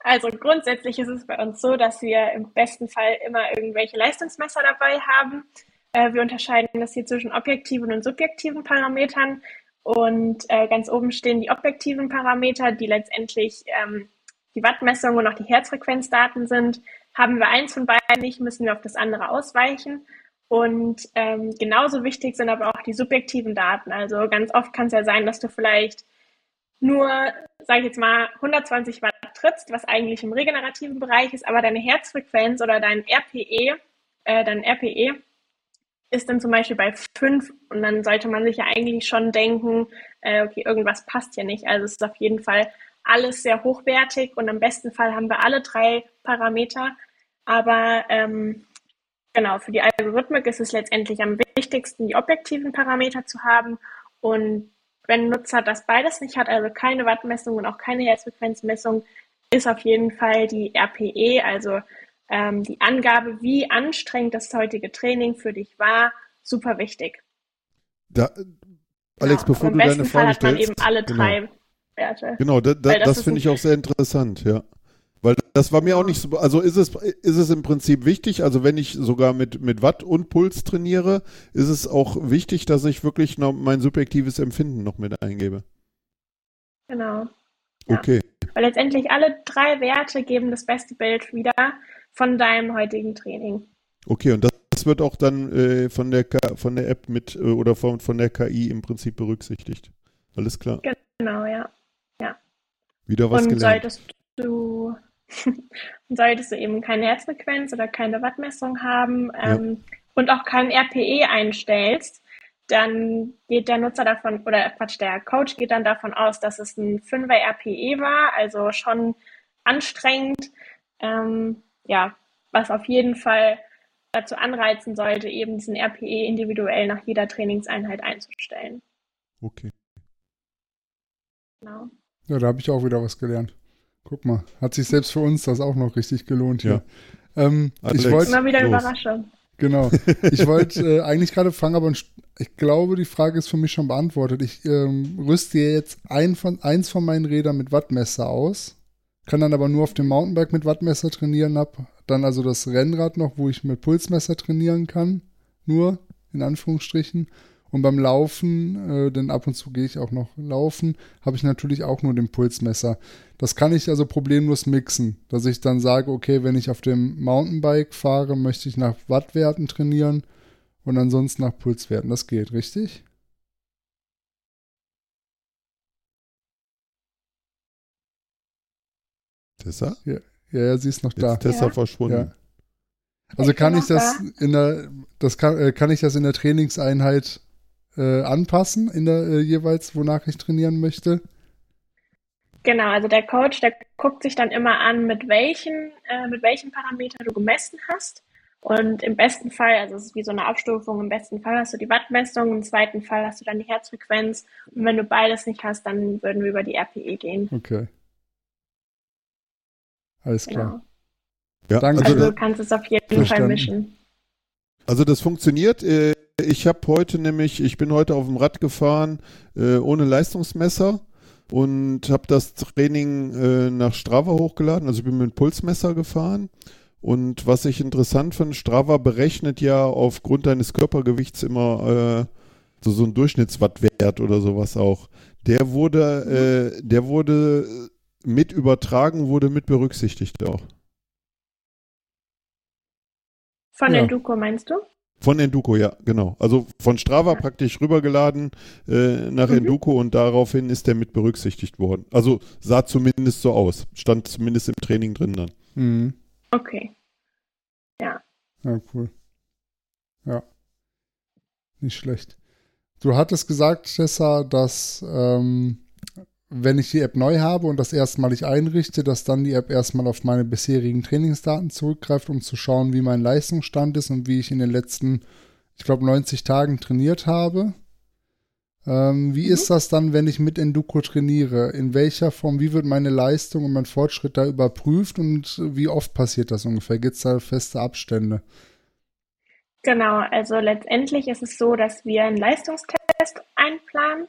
Also grundsätzlich ist es bei uns so, dass wir im besten Fall immer irgendwelche Leistungsmesser dabei haben. Äh, wir unterscheiden das hier zwischen objektiven und subjektiven Parametern. Und äh, ganz oben stehen die objektiven Parameter, die letztendlich ähm, die Wattmessung und auch die Herzfrequenzdaten sind. Haben wir eins von beiden nicht, müssen wir auf das andere ausweichen. Und ähm, genauso wichtig sind aber auch die subjektiven Daten. Also ganz oft kann es ja sein, dass du vielleicht nur, sage ich jetzt mal, 120 Watt trittst, was eigentlich im regenerativen Bereich ist, aber deine Herzfrequenz oder dein RPE, äh, dein RPE ist dann zum Beispiel bei fünf und dann sollte man sich ja eigentlich schon denken, äh, okay, irgendwas passt hier nicht. Also es ist auf jeden Fall alles sehr hochwertig und im besten Fall haben wir alle drei Parameter. Aber ähm, genau, für die Algorithmik ist es letztendlich am wichtigsten, die objektiven Parameter zu haben. Und wenn ein Nutzer das beides nicht hat, also keine Wattmessung und auch keine Herzfrequenzmessung, ist auf jeden Fall die RPE, also ähm, die Angabe, wie anstrengend das heutige Training für dich war, super wichtig. Da, Alex, ja, bevor du deine Frage Fall hat man eben alle genau. drei Werte. Genau, da, da, das, das finde ich auch sehr interessant, ja. Weil das war mir auch nicht so, also ist es, ist es im Prinzip wichtig, also wenn ich sogar mit, mit Watt und Puls trainiere, ist es auch wichtig, dass ich wirklich noch mein subjektives Empfinden noch mit eingebe. Genau. Ja. Okay. Weil letztendlich alle drei Werte geben das beste Bild wieder von deinem heutigen Training. Okay, und das wird auch dann äh, von, der von der App mit äh, oder von, von der KI im Prinzip berücksichtigt. Alles klar. Genau, ja. ja. Wieder was und gelernt. Solltest du, [LAUGHS] solltest du eben keine Herzfrequenz oder keine Wattmessung haben ähm, ja. und auch kein RPE einstellst, dann geht der Nutzer davon, oder Quatsch, der Coach geht dann davon aus, dass es ein 5er RPE war, also schon anstrengend. Ähm, ja, was auf jeden Fall dazu anreizen sollte, eben diesen RPE individuell nach jeder Trainingseinheit einzustellen. Okay. Genau. Ja, da habe ich auch wieder was gelernt. Guck mal, hat sich selbst für uns das auch noch richtig gelohnt hier. Ja. Ähm, ich wollte immer wieder los. Überraschung. Genau. [LAUGHS] Ich wollte äh, eigentlich gerade fragen, aber ich glaube, die Frage ist für mich schon beantwortet. Ich ähm, rüste jetzt ein von, eins von meinen Rädern mit Wattmesser aus kann dann aber nur auf dem Mountainbike mit Wattmesser trainieren, hab dann also das Rennrad noch, wo ich mit Pulsmesser trainieren kann, nur in Anführungsstrichen. Und beim Laufen, äh, denn ab und zu gehe ich auch noch laufen, habe ich natürlich auch nur den Pulsmesser. Das kann ich also problemlos mixen, dass ich dann sage, okay, wenn ich auf dem Mountainbike fahre, möchte ich nach Wattwerten trainieren und ansonsten nach Pulswerten. Das geht, richtig? Tessa? Ja, ja, sie ist noch da. Jetzt Tessa Ja. verschwunden. Ja. Also Ich kann ich das in der, das kann, äh, kann ich das in der Trainingseinheit äh, anpassen, in der äh, jeweils, wonach ich trainieren möchte? Genau, also der Coach, der guckt sich dann immer an, mit welchen, äh, mit welchen Parameter du gemessen hast. Und im besten Fall, also es ist wie so eine Abstufung, im besten Fall hast du die Wattmessung, im zweiten Fall hast du dann die Herzfrequenz. Und wenn du beides nicht hast, dann würden wir über die RPE gehen. Okay. Alles klar. Genau. Ja, Danke. also, Also das, du kannst es auf jeden Fall Verstanden. mischen. also das funktioniert. Äh, Ich habe heute nämlich, ich bin heute auf dem Rad gefahren äh, ohne Leistungsmesser und habe das Training äh, nach Strava hochgeladen. Also ich bin mit Pulsmesser gefahren. Und was ich interessant finde, Strava berechnet ja aufgrund deines Körpergewichts immer äh, so, so einen Durchschnittswattwert oder sowas auch. Der wurde, äh, der wurde mit übertragen, wurde mit berücksichtigt auch. Von Ja. Enduko meinst du? Von Enduko, ja, genau. Also von Strava Ja. praktisch rübergeladen äh, nach Mhm. Enduko und daraufhin ist der mit berücksichtigt worden. Also sah zumindest so aus. Stand zumindest im Training drin dann. Mhm. Okay. Ja, cool. Ja. Nicht schlecht. Du hattest gesagt, Tessa, dass ähm, wenn ich die App neu habe und das erstmalig einrichte, dass dann die App erstmal auf meine bisherigen Trainingsdaten zurückgreift, um zu schauen, wie mein Leistungsstand ist und wie ich in den letzten, ich glaube, 90 Tagen trainiert habe. Ähm, wie Mhm. ist das dann, wenn ich mit Enduko trainiere? In welcher Form, wie wird meine Leistung und mein Fortschritt da überprüft und wie oft passiert das ungefähr? Gibt es da feste Abstände? Genau, also letztendlich ist es so, dass wir einen Leistungstest einplanen.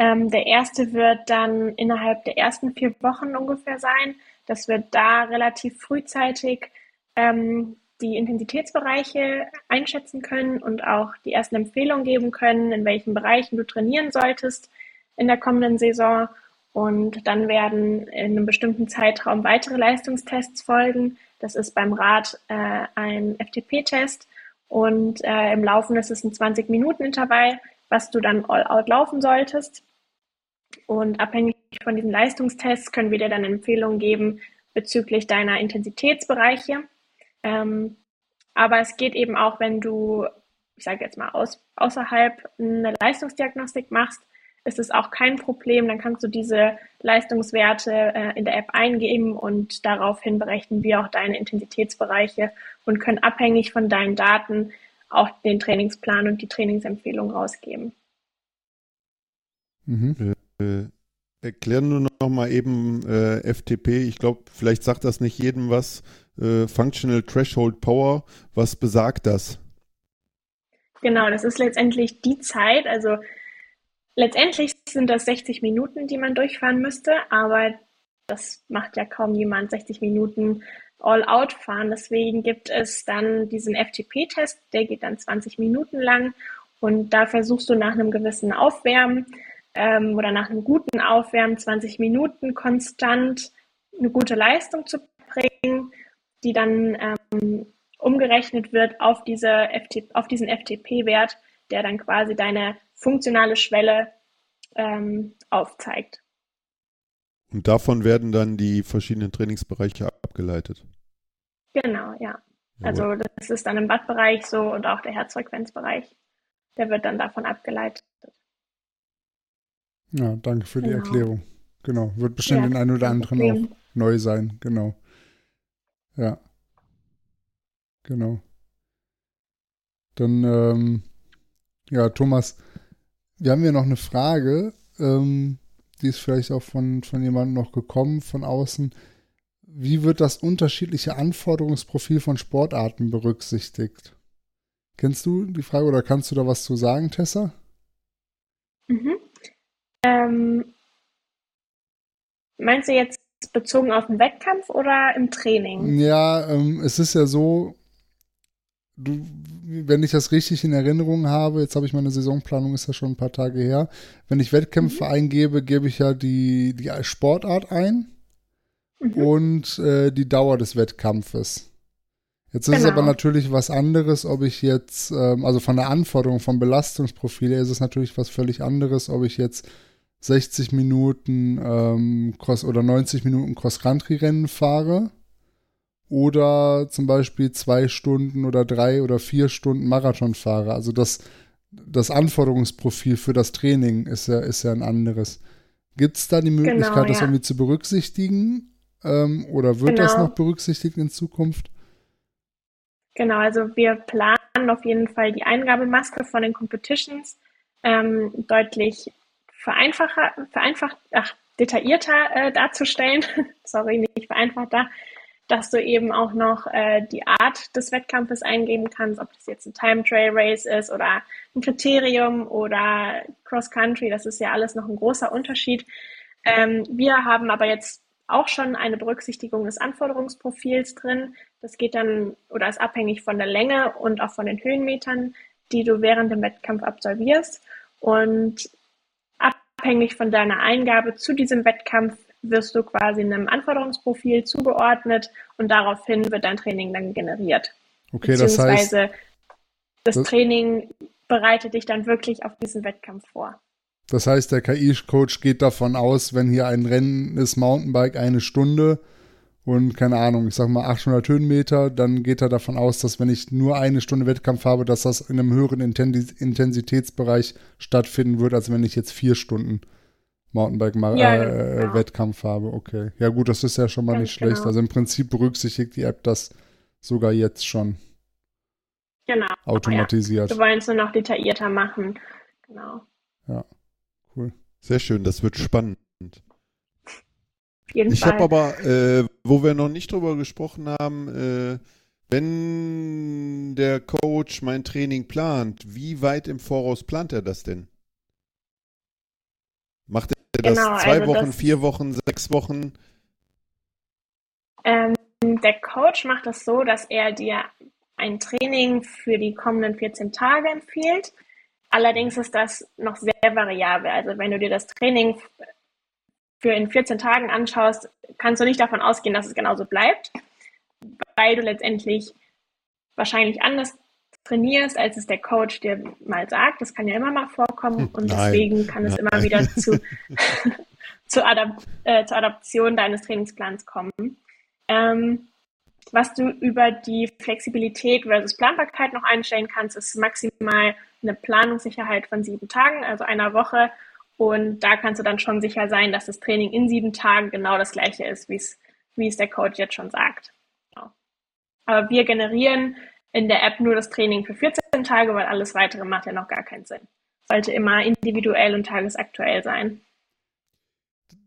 Ähm, der erste wird dann innerhalb der ersten vier Wochen ungefähr sein, dass wir da relativ frühzeitig ähm, die Intensitätsbereiche einschätzen können und auch die ersten Empfehlungen geben können, in welchen Bereichen du trainieren solltest in der kommenden Saison. Und dann werden in einem bestimmten Zeitraum weitere Leistungstests folgen. Das ist beim Rad äh, ein FTP-Test und äh, im Laufen ist es ein 20-Minuten-Intervall, was du dann all-out laufen solltest. Und abhängig von diesen Leistungstests können wir dir dann Empfehlungen geben bezüglich deiner Intensitätsbereiche. Ähm, aber es geht eben auch, wenn du, ich sage jetzt mal, aus, außerhalb eine Leistungsdiagnostik machst, ist es auch kein Problem. Dann kannst du diese Leistungswerte äh, in der App eingeben und daraufhin berechnen wir auch deine Intensitätsbereiche und können abhängig von deinen Daten auch den Trainingsplan und die Trainingsempfehlung rausgeben. Mhm. Äh, erklär nur noch mal eben äh, FTP. Ich glaube, vielleicht sagt das nicht jedem was. Äh, Functional Threshold Power. Was besagt das? Genau, das ist letztendlich die Zeit, also letztendlich sind das 60 Minuten, die man durchfahren müsste, aber das macht ja kaum jemand 60 Minuten All-Out fahren. Deswegen gibt es dann diesen FTP-Test, der geht dann 20 Minuten lang und da versuchst du nach einem gewissen Aufwärmen ähm, oder nach einem guten Aufwärmen 20 Minuten konstant eine gute Leistung zu bringen, die dann ähm, umgerechnet wird auf, diese FT, auf diesen FTP-Wert, der dann quasi deine funktionale Schwelle ähm, aufzeigt. Und davon werden dann die verschiedenen Trainingsbereiche abgeleitet. Genau, ja. Also das ist dann im Wattbereich so und auch der Herzfrequenzbereich. Der wird dann davon abgeleitet. Ja, danke für die Genau. Erklärung. Genau. Wird bestimmt Ja, den einen oder anderen Problem. auch neu sein. Genau. Ja. Genau. Dann, ähm, ja, Thomas, wir haben hier noch eine Frage. Ähm, die ist vielleicht auch von, von jemandem noch gekommen von außen. Wie wird das unterschiedliche Anforderungsprofil von Sportarten berücksichtigt? Kennst du die Frage oder kannst du da was zu sagen, Tessa? Mhm. Ähm, meinst du jetzt bezogen auf den Wettkampf oder im Training? Ja, ähm, es ist ja so, du, wenn ich das richtig in Erinnerung habe, jetzt habe ich meine Saisonplanung, ist ja schon ein paar Tage her. Wenn ich Wettkämpfe mhm. eingebe, gebe ich ja die, die Sportart ein mhm. und äh, die Dauer des Wettkampfes. Jetzt ist genau. es aber natürlich was anderes, ob ich jetzt, ähm, also von der Anforderung, vom Belastungsprofil her ist es natürlich was völlig anderes, ob ich jetzt 60 Minuten ähm, Cross oder 90 Minuten Cross-Country-Rennen fahre oder zum Beispiel zwei Stunden oder drei oder vier Stunden Marathon fahre. Also das, das Anforderungsprofil für das Training ist ja, ist ja ein anderes. Gibt es da die Möglichkeit, genau, ja. das irgendwie zu berücksichtigen? Ähm, oder wird genau. das noch berücksichtigt in Zukunft? Genau, also wir planen auf jeden Fall die Eingabemaske von den Competitions ähm, deutlich vereinfacher, vereinfacht, ach, detaillierter äh, darzustellen. [LAUGHS] Sorry, nicht vereinfachter, dass du eben auch noch äh, die Art des Wettkampfes eingeben kannst, ob das jetzt ein Time Trail Race ist oder ein Kriterium oder Cross Country. Das ist ja alles noch ein großer Unterschied. Ähm, wir haben aber jetzt auch schon eine Berücksichtigung des Anforderungsprofils drin. Das geht dann oder ist abhängig von der Länge und auch von den Höhenmetern, die du während dem Wettkampf absolvierst. Und abhängig von deiner Eingabe zu diesem Wettkampf wirst du quasi einem Anforderungsprofil zugeordnet und daraufhin wird dein Training dann generiert. Okay, das heißt, das, das Training bereitet dich dann wirklich auf diesen Wettkampf vor. Das heißt, der KI-Coach geht davon aus, wenn hier ein Rennen ist, Mountainbike eine Stunde und keine Ahnung, ich sag mal 800 Höhenmeter, dann geht er davon aus, dass wenn ich nur eine Stunde Wettkampf habe, dass das in einem höheren Intensitätsbereich stattfinden wird, als wenn ich jetzt vier Stunden Mountainbike-Wettkampf ja, genau. habe. Okay. Ja gut, das ist ja schon mal Ganz nicht schlecht. Genau. Also im Prinzip berücksichtigt die App das sogar jetzt schon. Genau. Automatisiert. Ja. Wir wollen es nur noch detaillierter machen. Genau. Ja, cool. Sehr schön, das wird spannend. Ich habe aber, äh, wo wir noch nicht drüber gesprochen haben, äh, wenn der Coach mein Training plant, wie weit im Voraus plant er das denn? Macht er das genau, zwei also Wochen, das, vier Wochen, sechs Wochen? Ähm, der Coach macht das so, dass er dir ein Training für die kommenden 14 Tage empfiehlt. Allerdings ist das noch sehr variabel. Also wenn du dir das Training für in 14 Tagen anschaust, kannst du nicht davon ausgehen, dass es genauso bleibt, weil du letztendlich wahrscheinlich anders trainierst, als es der Coach dir mal sagt. Das kann ja immer mal vorkommen und Nein. deswegen kann es Nein. immer wieder [LAUGHS] zu, [LAUGHS] zu Adap äh, zur Adaption deines Trainingsplans kommen. Ähm, was du über die Flexibilität versus Planbarkeit noch einstellen kannst, ist maximal eine Planungssicherheit von sieben Tagen, also einer Woche und da kannst du dann schon sicher sein, dass das Training in sieben Tagen genau das gleiche ist, wie es, wie es der Coach jetzt schon sagt. Genau. Aber wir generieren in der App nur das Training für 14 Tage, weil alles weitere macht ja noch gar keinen Sinn. Sollte immer individuell und tagesaktuell sein.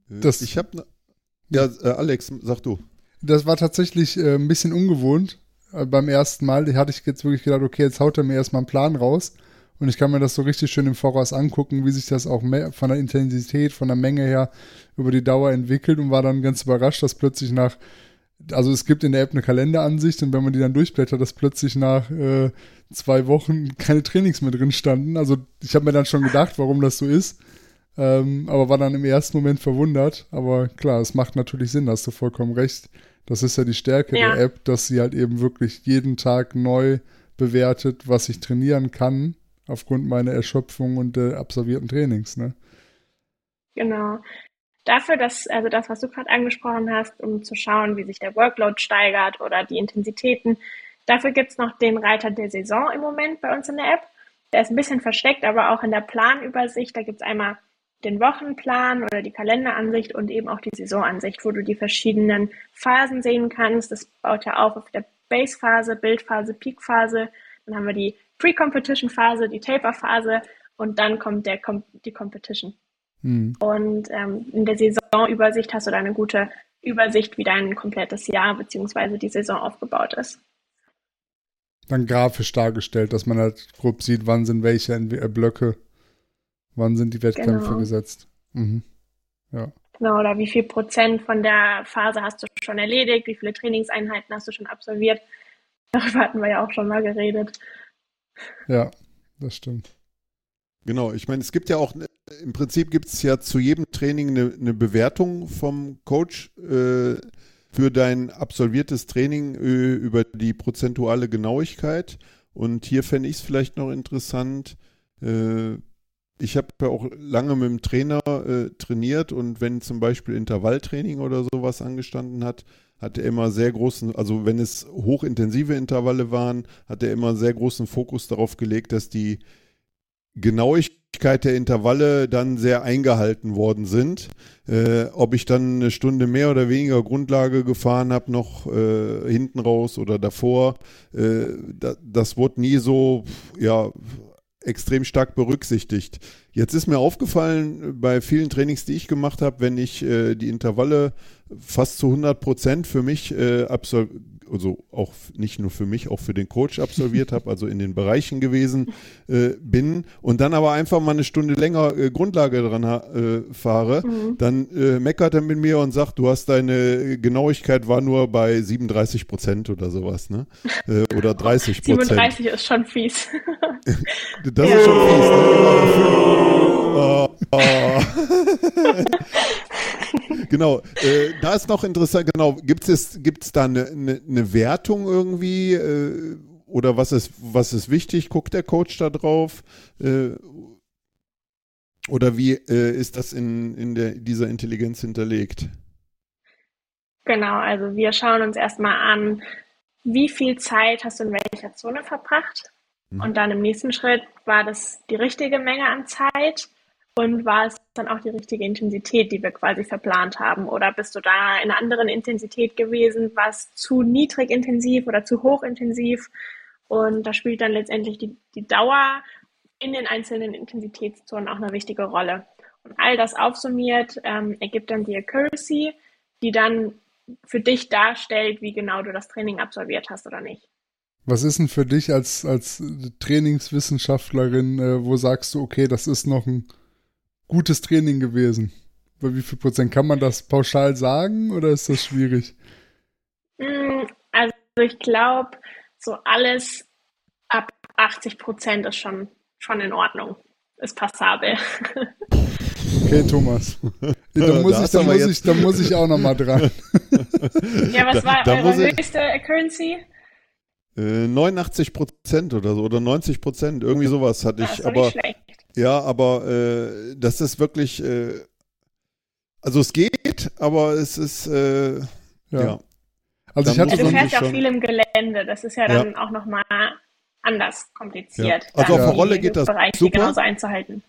Das, ich habe, ne, ja, äh, Alex, sag du. Das war tatsächlich äh, ein bisschen ungewohnt äh, beim ersten Mal. Da hatte ich jetzt wirklich gedacht, okay, jetzt haut er mir erstmal einen Plan raus. Und ich kann mir das so richtig schön im Voraus angucken, wie sich das auch von der Intensität, von der Menge her über die Dauer entwickelt und war dann ganz überrascht, dass plötzlich nach, also es gibt in der App eine Kalenderansicht und wenn man die dann durchblättert, dass plötzlich nach äh, zwei Wochen keine Trainings mehr drin standen. Also ich habe mir dann schon gedacht, warum das so ist. Ähm, aber war dann im ersten Moment verwundert. Aber klar, es macht natürlich Sinn, hast du vollkommen recht. Das ist ja die Stärke ja. der App, dass sie halt eben wirklich jeden Tag neu bewertet, was ich trainieren kann aufgrund meiner Erschöpfung und äh, absolvierten Trainings. Ne? Genau. Dafür, dass, also das, was du gerade angesprochen hast, um zu schauen, wie sich der Workload steigert oder die Intensitäten, dafür gibt es noch den Reiter der Saison im Moment bei uns in der App. Der ist ein bisschen versteckt, aber auch in der Planübersicht, da gibt es einmal den Wochenplan oder die Kalenderansicht und eben auch die Saisonansicht, wo du die verschiedenen Phasen sehen kannst. Das baut ja auf auf der Base-Phase, Bildphase, Peak-Phase. Dann haben wir die Pre-Competition-Phase, die Taper-Phase und dann kommt der, die Competition. Mhm. Und ähm, in der Saisonübersicht hast du da eine gute Übersicht, wie dein komplettes Jahr bzw. die Saison aufgebaut ist. Dann grafisch dargestellt, dass man halt grob sieht, wann sind welche äh, Blöcke, wann sind die Wettkämpfe genau. gesetzt. Mhm. Ja. Genau, oder wie viel Prozent von der Phase hast du schon erledigt, wie viele Trainingseinheiten hast du schon absolviert. [LAUGHS] Darüber hatten wir ja auch schon mal geredet. Ja, das stimmt. Genau, ich meine, es gibt ja auch, im Prinzip gibt es ja zu jedem Training eine, eine Bewertung vom Coach äh, für dein absolviertes Training äh, über die prozentuale Genauigkeit. Und hier fände ich es vielleicht noch interessant. Äh, ich habe ja auch lange mit dem Trainer äh, trainiert und wenn zum Beispiel Intervalltraining oder sowas angestanden hat, hat er immer sehr großen, also wenn es hochintensive Intervalle waren, hat er immer sehr großen Fokus darauf gelegt, dass die Genauigkeit der Intervalle dann sehr eingehalten worden sind. Äh, ob ich dann eine Stunde mehr oder weniger Grundlage gefahren habe, noch äh, hinten raus oder davor, äh, da, das wurde nie so ja, extrem stark berücksichtigt. Jetzt ist mir aufgefallen, bei vielen Trainings, die ich gemacht habe, wenn ich äh, die Intervalle fast zu 100 Prozent für mich äh, also auch nicht nur für mich, auch für den Coach absolviert habe, also in den Bereichen gewesen äh, bin und dann aber einfach mal eine Stunde länger äh, Grundlage dran äh, fahre, mhm. dann äh, meckert er mit mir und sagt, du hast deine Genauigkeit war nur bei 37 Prozent oder sowas, ne? Äh, oder 30 Prozent. 37 ist schon fies. [LAUGHS] das ist schon fies, ne? Oh, [LAUGHS] oh. [LAUGHS] genau, äh, da ist noch interessant, genau, gibt es gibt's da eine, eine, eine Wertung irgendwie äh, oder was ist, was ist wichtig? Guckt der Coach da drauf? Äh, oder wie äh, ist das in, in der, dieser Intelligenz hinterlegt? Genau, also wir schauen uns erstmal an, wie viel Zeit hast du in welcher Zone verbracht? Mhm. Und dann im nächsten Schritt war das die richtige Menge an Zeit und war es dann auch die richtige Intensität, die wir quasi verplant haben? Oder bist du da in einer anderen Intensität gewesen? War es zu niedrig intensiv oder zu hoch intensiv? Und da spielt dann letztendlich die, die Dauer in den einzelnen Intensitätszonen auch eine wichtige Rolle. Und all das aufsummiert ähm, ergibt dann die Accuracy, die dann für dich darstellt, wie genau du das Training absolviert hast oder nicht. Was ist denn für dich als, als Trainingswissenschaftlerin, äh, wo sagst du, okay, das ist noch ein gutes Training gewesen? Bei wie viel Prozent kann man das pauschal sagen oder ist das schwierig? Mm, also ich glaube, so alles ab 80 Prozent ist schon, schon in Ordnung. Ist passabel. Okay, Thomas. [LAUGHS] Da muss, ich, da, muss ich, da muss ich auch nochmal dran. Ja, was war da, da eure höchste Currency? 89 äh, Prozent oder so, oder 90 Prozent, irgendwie sowas hatte ich. aber, ja, aber äh, das ist wirklich, äh, also es geht, aber es ist, äh, ja. ja. Also ich hatte ja, du fährst ja auch viel im Gelände, das ist ja dann ja. auch nochmal anders kompliziert. Ja. Also auf der Rolle geht das super. genauso einzuhalten.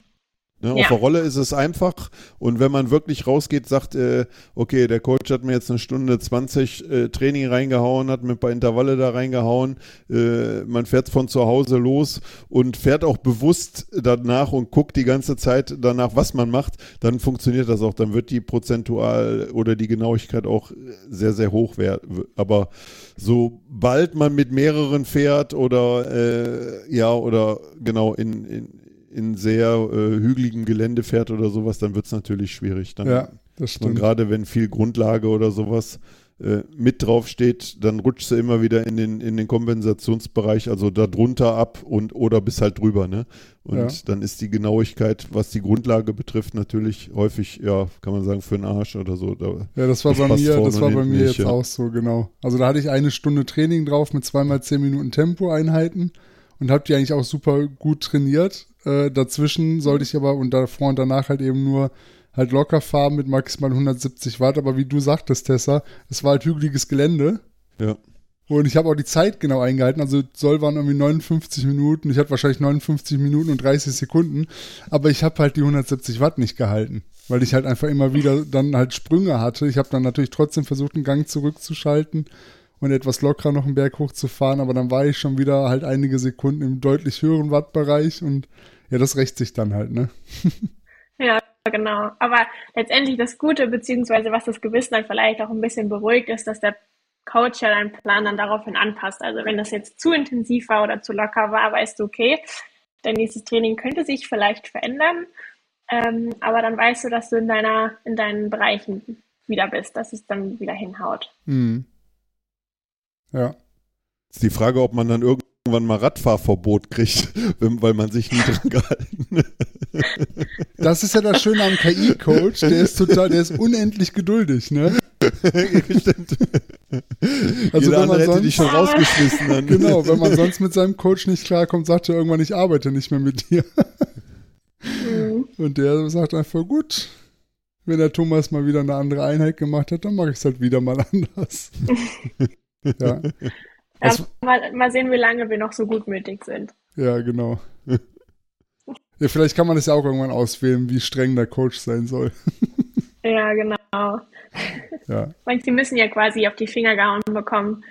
Ne, ja. Auf der Rolle ist es einfach und wenn man wirklich rausgeht, sagt, äh, okay, der Coach hat mir jetzt eine Stunde 20 äh, Training reingehauen, hat mir ein paar Intervalle da reingehauen, äh, man fährt von zu Hause los und fährt auch bewusst danach und guckt die ganze Zeit danach, was man macht, dann funktioniert das auch, dann wird die prozentual oder die Genauigkeit auch sehr, sehr hoch werden. Aber sobald man mit mehreren fährt oder äh, ja, oder genau in, in in sehr äh, hügeligem Gelände fährt oder sowas, dann wird es natürlich schwierig. Dann, ja, das stimmt. Und gerade wenn viel Grundlage oder sowas äh, mit drauf steht, dann rutscht sie immer wieder in den, in den Kompensationsbereich, also da drunter ab und oder bis halt drüber, ne? Und ja. dann ist die Genauigkeit, was die Grundlage betrifft, natürlich häufig, ja, kann man sagen, für den Arsch oder so. Da, ja, das war das bei mir, das war bei mir nicht, jetzt ja. auch so, genau. Also da hatte ich eine Stunde Training drauf mit zweimal zehn Minuten Tempo-Einheiten und habe die eigentlich auch super gut trainiert. Äh, dazwischen sollte ich aber und davor und danach halt eben nur halt locker fahren mit maximal 170 Watt. Aber wie du sagtest, Tessa, es war halt hügeliges Gelände. Ja. Und ich habe auch die Zeit genau eingehalten. Also Soll waren irgendwie 59 Minuten. Ich hatte wahrscheinlich 59 Minuten und 30 Sekunden. Aber ich habe halt die 170 Watt nicht gehalten. Weil ich halt einfach immer wieder dann halt Sprünge hatte. Ich habe dann natürlich trotzdem versucht, einen Gang zurückzuschalten und etwas lockerer noch einen Berg hochzufahren, aber dann war ich schon wieder halt einige Sekunden im deutlich höheren Wattbereich und ja, das rächt sich dann halt, ne? [LAUGHS] ja, genau. Aber letztendlich das Gute, beziehungsweise was das Gewissen dann vielleicht auch ein bisschen beruhigt, ist, dass der Coach ja deinen Plan dann daraufhin anpasst. Also wenn das jetzt zu intensiv war oder zu locker war, weißt du, okay, dein nächstes Training könnte sich vielleicht verändern, ähm, aber dann weißt du, dass du in deiner, in deinen Bereichen wieder bist, dass es dann wieder hinhaut. Mhm. Ja. Ist die Frage, ob man dann irgendwann irgendwann mal Radfahrverbot kriegt, [LAUGHS] weil man sich nie dran gehalten hat. Das ist ja das Schöne am KI-Coach, der ist total, der ist unendlich geduldig, ne? [LAUGHS] Stimmt. Also Jeder wenn man sonst, dich schon rausgeschmissen. Dann. Genau, wenn man sonst mit seinem Coach nicht klarkommt, sagt er irgendwann, ich arbeite nicht mehr mit dir. Mhm. Und der sagt einfach, gut, wenn der Thomas mal wieder eine andere Einheit gemacht hat, dann mache ich es halt wieder mal anders. [LAUGHS] ja. Ja mal, mal, sehen, wie lange wir noch so gutmütig sind. Ja, genau. [LAUGHS] ja, vielleicht kann man es ja auch irgendwann auswählen, wie streng der Coach sein soll. [LAUGHS] ja, genau. Ja. Sie müssen ja quasi auf die Finger gehauen bekommen.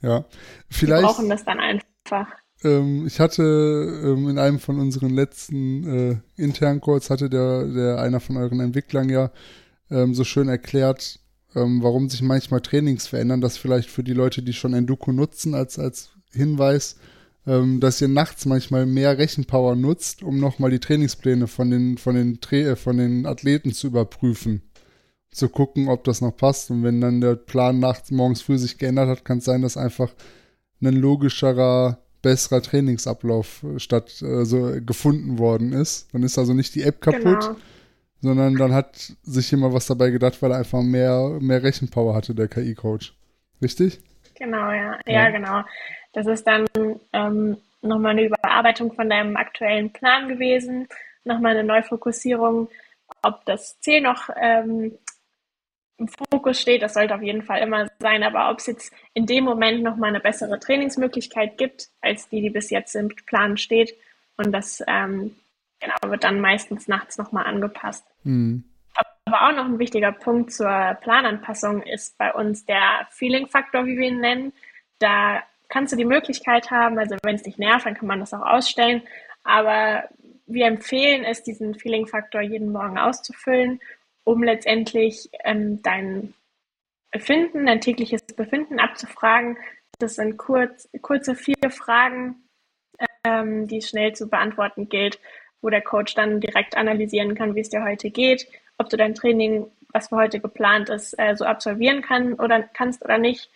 Ja, vielleicht. Wir brauchen das dann einfach. Ähm, ich hatte ähm, in einem von unseren letzten äh, internen Calls hatte der, der einer von euren Entwicklern ja ähm, so schön erklärt, ähm, warum sich manchmal Trainings verändern. Das vielleicht für die Leute, die schon Enduko nutzen, als, als Hinweis, ähm, dass ihr nachts manchmal mehr Rechenpower nutzt, um nochmal die Trainingspläne von den, von den, Tra äh, von den Athleten zu überprüfen. Zu gucken, ob das noch passt. Und wenn dann der Plan nachts, morgens früh sich geändert hat, kann es sein, dass einfach ein logischerer besserer Trainingsablauf äh, statt äh, so gefunden worden ist. Dann ist also nicht die App kaputt, genau. Sondern dann hat sich jemand was dabei gedacht, weil er einfach mehr, mehr Rechenpower hatte, der KI-Coach. Richtig? Genau, ja. ja. ja. genau. Das ist dann ähm, nochmal eine Überarbeitung von deinem aktuellen Plan gewesen, nochmal eine Neufokussierung, ob das Ziel noch ähm, im Fokus steht, das sollte auf jeden Fall immer sein, aber ob es jetzt in dem Moment nochmal eine bessere Trainingsmöglichkeit gibt, als die, die bis jetzt im Plan steht. Und das ähm, genau, wird dann meistens nachts nochmal angepasst. Mhm. Aber auch noch ein wichtiger Punkt zur Plananpassung ist bei uns der Feeling-Faktor, wie wir ihn nennen. Da kannst du die Möglichkeit haben, also wenn es dich nervt, dann kann man das auch ausstellen. Aber wir empfehlen es, diesen Feeling-Faktor jeden Morgen auszufüllen um letztendlich ähm, dein Befinden, dein tägliches Befinden abzufragen. Das sind kurz, kurze vier Fragen, ähm, die schnell zu beantworten gilt, wo der Coach dann direkt analysieren kann, wie es dir heute geht, ob du dein Training, was für heute geplant ist, äh, so absolvieren kann oder kannst oder nicht.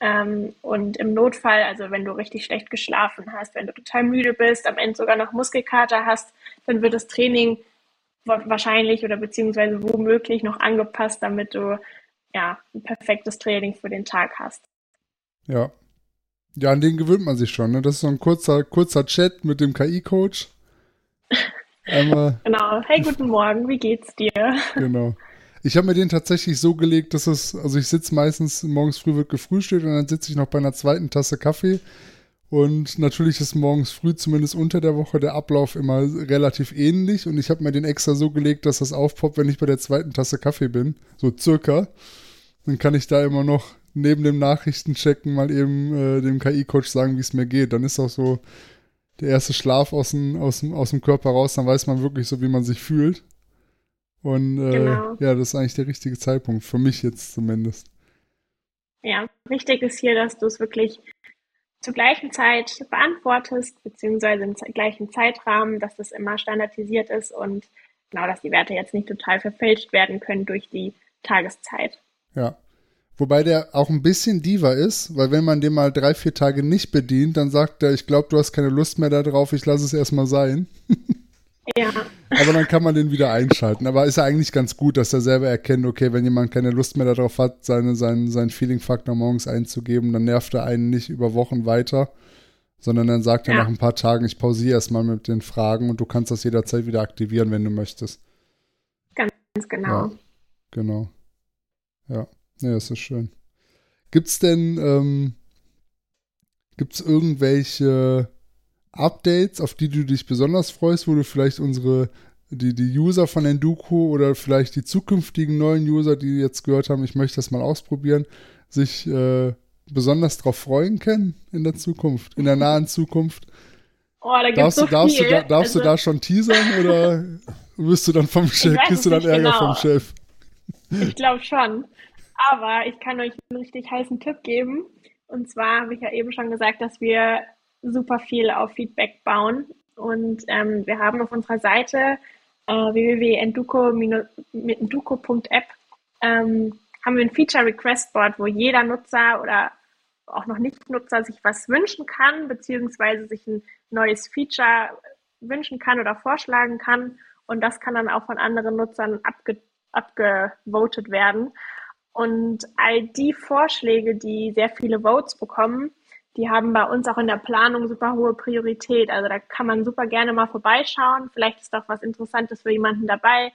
Ähm, und im Notfall, also wenn du richtig schlecht geschlafen hast, wenn du total müde bist, am Ende sogar noch Muskelkater hast, dann wird das Training wahrscheinlich oder beziehungsweise womöglich noch angepasst, damit du ja ein perfektes Training für den Tag hast. Ja. Ja, an den gewöhnt man sich schon. Ne? Das ist so ein kurzer, kurzer Chat mit dem KI-Coach. Einmal. genau. Hey, guten Morgen, wie geht's dir? Genau. Ich habe mir den tatsächlich so gelegt, dass es, also ich sitze meistens, morgens früh wird gefrühstückt und dann sitze ich noch bei einer zweiten Tasse Kaffee und natürlich ist morgens früh, zumindest unter der Woche, der Ablauf immer relativ ähnlich. Und ich habe mir den extra so gelegt, dass das aufpoppt, wenn ich bei der zweiten Tasse Kaffee bin. So circa. Dann kann ich da immer noch neben dem Nachrichtenchecken mal eben äh, dem KI-Coach sagen, wie es mir geht. Dann ist auch so der erste Schlaf aus dem, aus, dem, aus dem Körper raus. Dann weiß man wirklich so, wie man sich fühlt. Und äh, genau. ja, das ist eigentlich der richtige Zeitpunkt. Für mich jetzt zumindest. Ja, wichtig ist hier, dass du es wirklich zur gleichen Zeit beantwortest, beziehungsweise im gleichen Zeitrahmen, dass das immer standardisiert ist und genau, dass die Werte jetzt nicht total verfälscht werden können durch die Tageszeit. Ja. Wobei der auch ein bisschen Diva ist, weil wenn man den mal drei, vier Tage nicht bedient, dann sagt er, ich glaube, du hast keine Lust mehr darauf, ich lasse es erstmal sein. Ja. Aber dann kann man den wieder einschalten. Aber ist ja eigentlich ganz gut, dass er selber erkennt, okay, wenn jemand keine Lust mehr darauf hat, seine, seinen, seinen Feeling-Faktor morgens einzugeben, dann nervt er einen nicht über Wochen weiter, sondern dann sagt er nach ein paar Tagen, ich pausiere erstmal mit den Fragen und du kannst das jederzeit wieder aktivieren, wenn du möchtest. Ganz genau. Ja, genau. Ja, ja, das ist schön. Gibt's denn, ähm, gibt's irgendwelche Updates, auf die du dich besonders freust, wo du vielleicht unsere, die, die User von Enduko oder vielleicht die zukünftigen neuen User, die jetzt gehört haben, ich möchte das mal ausprobieren, sich äh, besonders darauf freuen können in der Zukunft, in der [LAUGHS] nahen Zukunft? Oh, da gibt's darfst so du, darfst, viel. Du, da, darfst also, du da schon teasern oder [LAUGHS] wirst du dann vom Chef, kriegst du dann Ärger genau. vom Chef? Ich glaube schon. Aber ich kann euch einen richtig heißen Tipp geben. Und zwar habe ich ja eben schon gesagt, dass wir super viel auf Feedback bauen. Und ähm, wir haben auf unserer Seite äh, www.enduco.app ähm, haben wir ein Feature Request Board, wo jeder Nutzer oder auch noch nicht Nutzer sich was wünschen kann, beziehungsweise sich ein neues Feature wünschen kann oder vorschlagen kann. Und das kann dann auch von anderen Nutzern abge abgevotet werden. Und all die Vorschläge, die sehr viele Votes bekommen, die haben bei uns auch in der Planung super hohe Priorität. Also da kann man super gerne mal vorbeischauen. Vielleicht ist doch was Interessantes für jemanden dabei,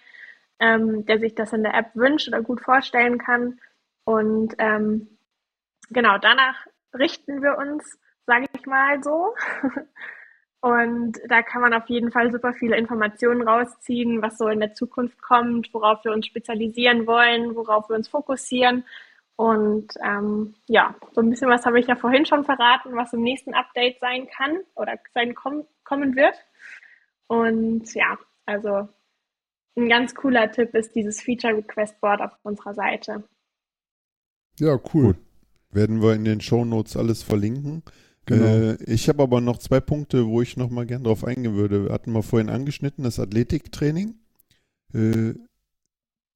ähm, der sich das in der App wünscht oder gut vorstellen kann. Und ähm, genau, danach richten wir uns, sage ich mal so. [LAUGHS] Und da kann man auf jeden Fall super viele Informationen rausziehen, was so in der Zukunft kommt, worauf wir uns spezialisieren wollen, worauf wir uns fokussieren. Und ähm, ja, so ein bisschen was habe ich ja vorhin schon verraten, was im nächsten Update sein kann oder sein kom kommen wird. Und ja, also ein ganz cooler Tipp ist dieses Feature Request Board auf unserer Seite. Ja, cool. Gut. Werden wir in den Show Notes alles verlinken. Genau. Äh, ich habe aber noch zwei Punkte, wo ich noch mal gern drauf eingehen würde. Wir hatten wir vorhin angeschnitten, das Athletiktraining. Äh,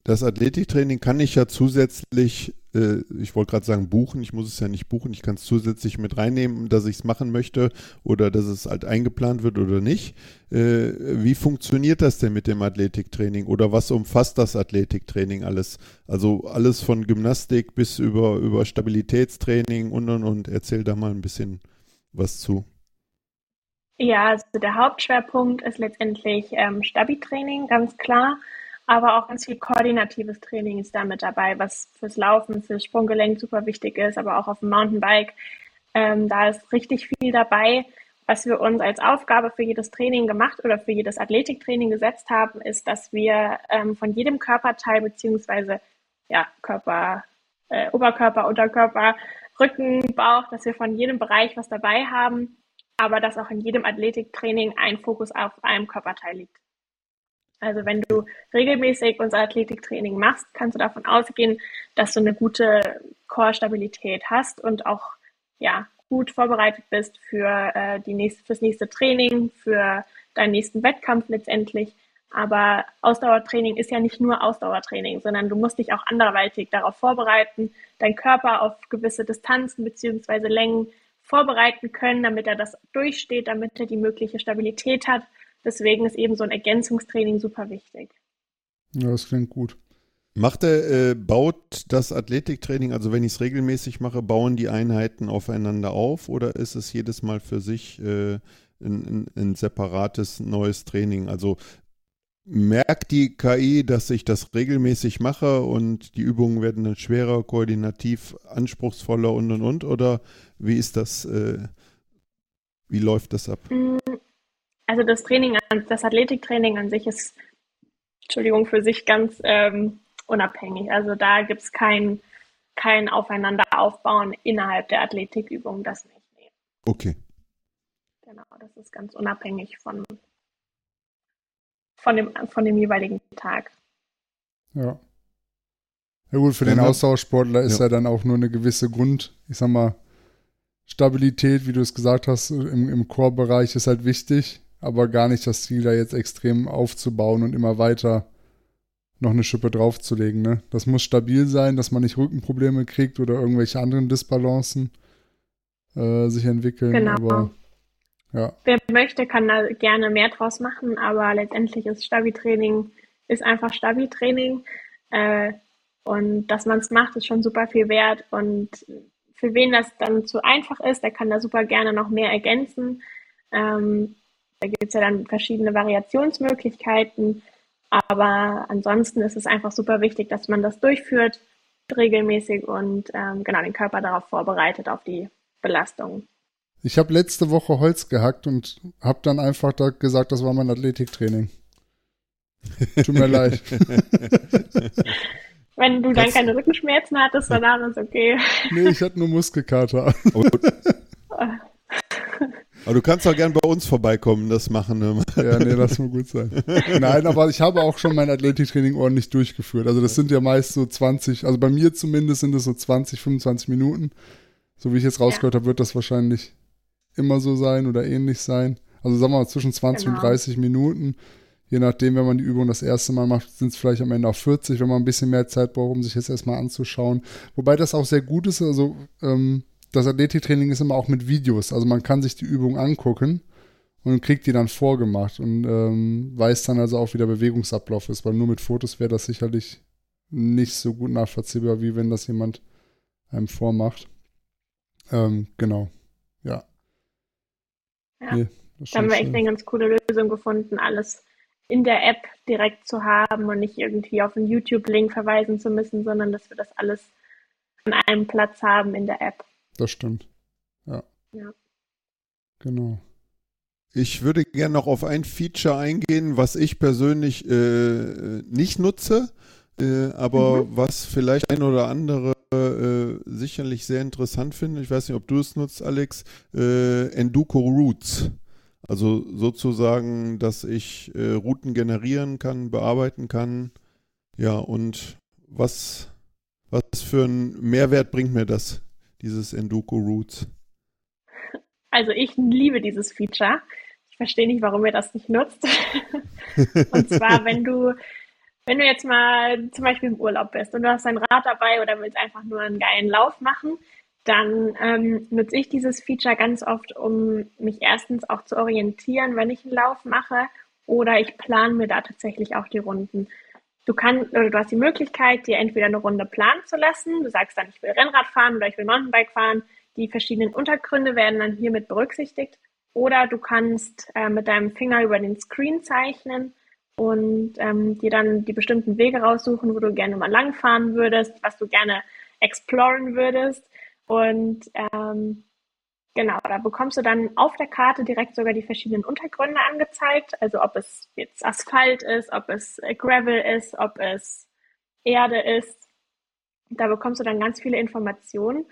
das Athletiktraining kann ich ja zusätzlich, äh, ich wollte gerade sagen buchen, ich muss es ja nicht buchen, ich kann es zusätzlich mit reinnehmen, dass ich es machen möchte oder dass es halt eingeplant wird oder nicht. Äh, wie funktioniert das denn mit dem Athletiktraining oder was umfasst das Athletiktraining alles? Also alles von Gymnastik bis über, über Stabilitätstraining und und und. Erzähl da mal ein bisschen was zu? Ja, also der Hauptschwerpunkt ist letztendlich ähm, Stabi-Training, ganz klar. Aber auch ganz viel koordinatives Training ist da mit dabei, was fürs Laufen, fürs Sprunggelenk super wichtig ist, aber auch auf dem Mountainbike. Ähm, da ist richtig viel dabei. Was wir uns als Aufgabe für jedes Training gemacht oder für jedes Athletiktraining gesetzt haben, ist, dass wir ähm, von jedem Körperteil beziehungsweise ja, Körper, äh, Oberkörper, Unterkörper Rücken, Bauch, dass wir von jedem Bereich was dabei haben, aber dass auch in jedem Athletiktraining ein Fokus auf einem Körperteil liegt. Also wenn du regelmäßig unser Athletiktraining machst, kannst du davon ausgehen, dass du eine gute Core-Stabilität hast und auch ja, gut vorbereitet bist für äh, die nächste, fürs nächste Training, für deinen nächsten Wettkampf letztendlich. Aber Ausdauertraining ist ja nicht nur Ausdauertraining, sondern du musst dich auch anderweitig darauf vorbereiten, deinen Körper auf gewisse Distanzen beziehungsweise Längen vorbereiten können, damit er das durchsteht, damit er die mögliche Stabilität hat. Deswegen ist eben so ein Ergänzungstraining super wichtig. Ja, das klingt gut. Macht er, äh, baut das Athletiktraining, also wenn ich es regelmäßig mache, bauen die Einheiten aufeinander auf oder ist es jedes Mal für sich äh, ein, ein, ein, separates neues Training? Also merkt die KI, dass ich das regelmäßig mache und die Übungen werden dann schwerer, koordinativ anspruchsvoller und und und? Oder wie ist das, äh, wie läuft das ab? Also das Training, das Athletiktraining an sich ist, Entschuldigung, für sich ganz ähm, unabhängig. Also da gibt es kein, kein Aufeinanderaufbauen innerhalb der Athletikübung, das nicht. Okay. Genau, das ist ganz unabhängig von, von dem, von dem jeweiligen Tag. Ja. Ja gut, für den Austauschsportler ist ja. ja. dann auch nur eine gewisse Grund, ich sag mal, Stabilität, wie du es gesagt hast, im, im Core-Bereich ist halt wichtig, aber gar nicht das Ziel, da jetzt extrem aufzubauen und immer weiter noch eine Schippe draufzulegen. Ne? Das muss stabil sein, dass man nicht Rückenprobleme kriegt oder irgendwelche anderen Disbalancen äh, sich entwickeln. Genau. Aber ja. Wer möchte, kann da gerne mehr draus machen, aber letztendlich ist Stabi-Training ist einfach Stabi-Training. Äh, und dass man es macht, ist schon super viel wert. Und für wen das dann zu einfach ist, der kann da super gerne noch mehr ergänzen. Ähm, da gibt es ja dann verschiedene Variationsmöglichkeiten. Aber ansonsten ist es einfach super wichtig, dass man das durchführt regelmäßig und ähm, genau den Körper darauf vorbereitet, auf die Belastung. Ich habe letzte Woche Holz gehackt und habe dann einfach da gesagt, das war mein Athletiktraining. [LAUGHS] Tut mir leid. [LAUGHS] Wenn du dann keine Rückenschmerzen hattest, dann war das okay. Nee, ich hatte nur Muskelkater. [LAUGHS] Aber du kannst auch gern bei uns vorbeikommen, das machen. Ne? Ja, nee, das muss gut sein. Nein, aber ich habe auch schon mein Athletiktraining ordentlich durchgeführt. Also das sind ja meist so 20, also bei mir zumindest sind es so 20, 25 Minuten. So wie ich jetzt rausgehört ja. habe, wird das wahrscheinlich immer so sein oder ähnlich sein. Also sagen wir mal zwischen 20 genau. und 30 Minuten. Je nachdem, wenn man die Übung das erste Mal macht, sind es vielleicht am Ende auch 40, wenn man ein bisschen mehr Zeit braucht, um sich jetzt erstmal anzuschauen. Wobei das auch sehr gut ist. Also ähm, das Athletiktraining ist immer auch mit Videos. Also man kann sich die Übung angucken und kriegt die dann vorgemacht und ähm, weiß dann also auch, wie der Bewegungsablauf ist, weil nur mit Fotos wäre das sicherlich nicht so gut nachvollziehbar, wie wenn das jemand einem vormacht. Ähm, genau. Ja. Ja. Nee, da haben wir echt eine ganz coole Lösung gefunden, alles in der App direkt zu haben und nicht irgendwie auf einen YouTube-Link verweisen zu müssen, sondern dass wir das alles an einem Platz haben in der App. Das stimmt. Ja. Ja. Genau. Ich würde gerne noch auf ein Feature eingehen, was ich persönlich äh, nicht nutze, äh, aber mhm. was vielleicht ein oder andere äh, sicherlich sehr interessant finden. Ich weiß nicht, ob du es nutzt, Alex. Äh, Enduko Routes. Also sozusagen, dass ich äh, Routen generieren kann, bearbeiten kann. Ja, und was, was für einen Mehrwert bringt mir das, dieses Enduko Routes? Also ich liebe dieses Feature. Ich verstehe nicht, warum ihr das nicht nutzt. [LAUGHS] und zwar, wenn du wenn du jetzt mal zum Beispiel im Urlaub bist und du hast dein Rad dabei oder willst einfach nur einen geilen Lauf machen, dann ähm, nutze ich dieses Feature ganz oft, um mich erstens auch zu orientieren, wenn ich einen Lauf mache, oder ich plane mir da tatsächlich auch die Runden. Du kannst oder du hast die Möglichkeit, dir entweder eine Runde planen zu lassen. Du sagst dann, ich will Rennrad fahren oder ich will Mountainbike fahren. Die verschiedenen Untergründe werden dann hiermit berücksichtigt. Oder du kannst äh, mit deinem Finger über den Screen zeichnen und ähm, dir dann die bestimmten Wege raussuchen, wo du gerne mal langfahren würdest, was du gerne exploren würdest. Und ähm, genau, da bekommst du dann auf der Karte direkt sogar die verschiedenen Untergründe angezeigt. Also ob es jetzt Asphalt ist, ob es Gravel ist, ob es Erde ist. Da bekommst du dann ganz viele Informationen.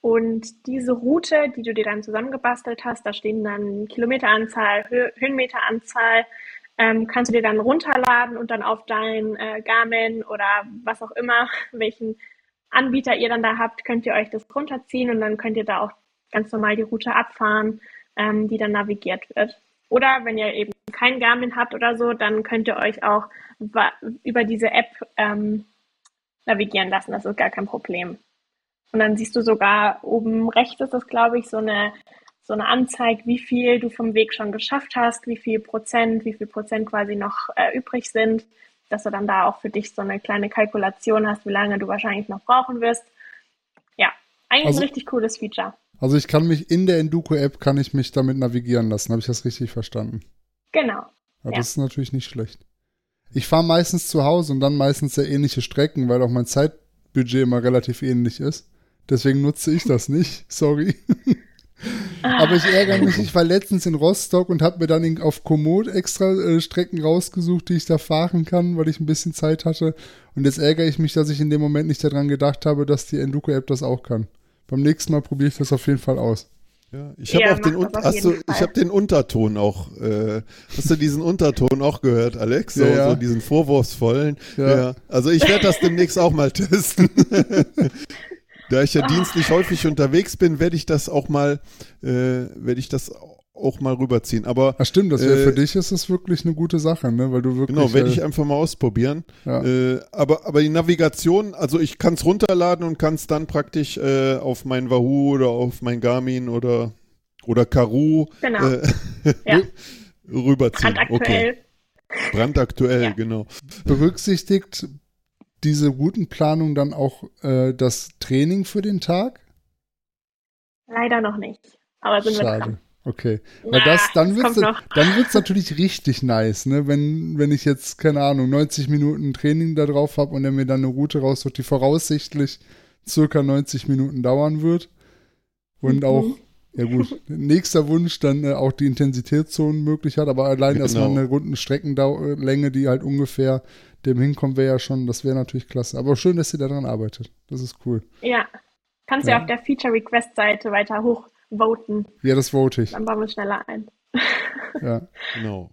Und diese Route, die du dir dann zusammengebastelt hast, da stehen dann Kilometeranzahl, Höhenmeteranzahl, ähm, kannst du dir dann runterladen und dann auf dein äh, Garmin oder was auch immer, [LAUGHS] welchen Anbieter ihr dann da habt, könnt ihr euch das runterziehen und dann könnt ihr da auch ganz normal die Route abfahren, ähm, die dann navigiert wird. Oder wenn ihr eben kein Garmin habt oder so, dann könnt ihr euch auch über diese App ähm, navigieren lassen. Das ist gar kein Problem. Und dann siehst du sogar oben rechts ist das, glaube ich, so eine so eine Anzeige, wie viel du vom Weg schon geschafft hast, wie viel Prozent, wie viel Prozent quasi noch äh, übrig sind, dass du dann da auch für dich so eine kleine Kalkulation hast, wie lange du wahrscheinlich noch brauchen wirst. Ja, eigentlich also, ein richtig cooles Feature. Also ich kann mich in der Enduko-App kann ich mich damit navigieren lassen. Habe ich das richtig verstanden? Genau. Ja, ja. Das ist natürlich nicht schlecht. Ich fahre meistens zu Hause und dann meistens sehr ähnliche Strecken, weil auch mein Zeitbudget immer relativ ähnlich ist. Deswegen nutze ich das nicht. [LAUGHS] Sorry. Aber ich ärgere mich, ich war letztens in Rostock und habe mir dann auf Komoot extra äh, Strecken rausgesucht, die ich da fahren kann, weil ich ein bisschen Zeit hatte. Und jetzt ärgere ich mich, dass ich in dem Moment nicht daran gedacht habe, dass die Enduko-App das auch kann. Beim nächsten Mal probiere ich das auf jeden Fall aus. Ja, ich habe ja, auch den, hast du, ich hab den Unterton auch, äh, hast du diesen Unterton auch gehört, Alex? So, ja, ja. so diesen vorwurfsvollen. Ja. Also ich werde das demnächst auch mal testen. [LAUGHS] Da ich ja dienstlich häufig unterwegs bin, werde ich das auch mal, äh, werde ich das auch mal rüberziehen. Aber Ach stimmt, das wäre äh, für dich ist das wirklich eine gute Sache, ne? Weil du wirklich. Genau, werde ich einfach mal ausprobieren. Ja. Äh, aber, aber die Navigation, also ich kann es runterladen und kann es dann praktisch äh, auf mein Wahoo oder auf mein Garmin oder oder Karoo genau. äh, ja. [LAUGHS] rüberziehen. Brandaktuell. Okay. Brandaktuell, ja. genau. Berücksichtigt diese Routenplanung dann auch äh, das Training für den Tag? Leider noch nicht. Aber sind Schade. wir dran. Okay. Weil das, dann wird es natürlich richtig nice, ne? Wenn, wenn ich jetzt, keine Ahnung, 90 Minuten Training da drauf habe und er mir dann eine Route raussucht, die voraussichtlich circa 90 Minuten dauern wird. Und mhm. auch, ja gut, [LAUGHS] nächster Wunsch dann äh, auch die Intensitätszonen möglich hat, aber allein genau. erstmal eine Rundenstreckenlänge, die halt ungefähr dem hinkommen wäre ja schon, das wäre natürlich klasse. Aber schön, dass sie daran arbeitet. Das ist cool. Ja. Kannst du ja. auf der Feature Request Seite weiter hochvoten. Ja, das vote ich. Dann bauen wir schneller ein. [LAUGHS] ja. Genau.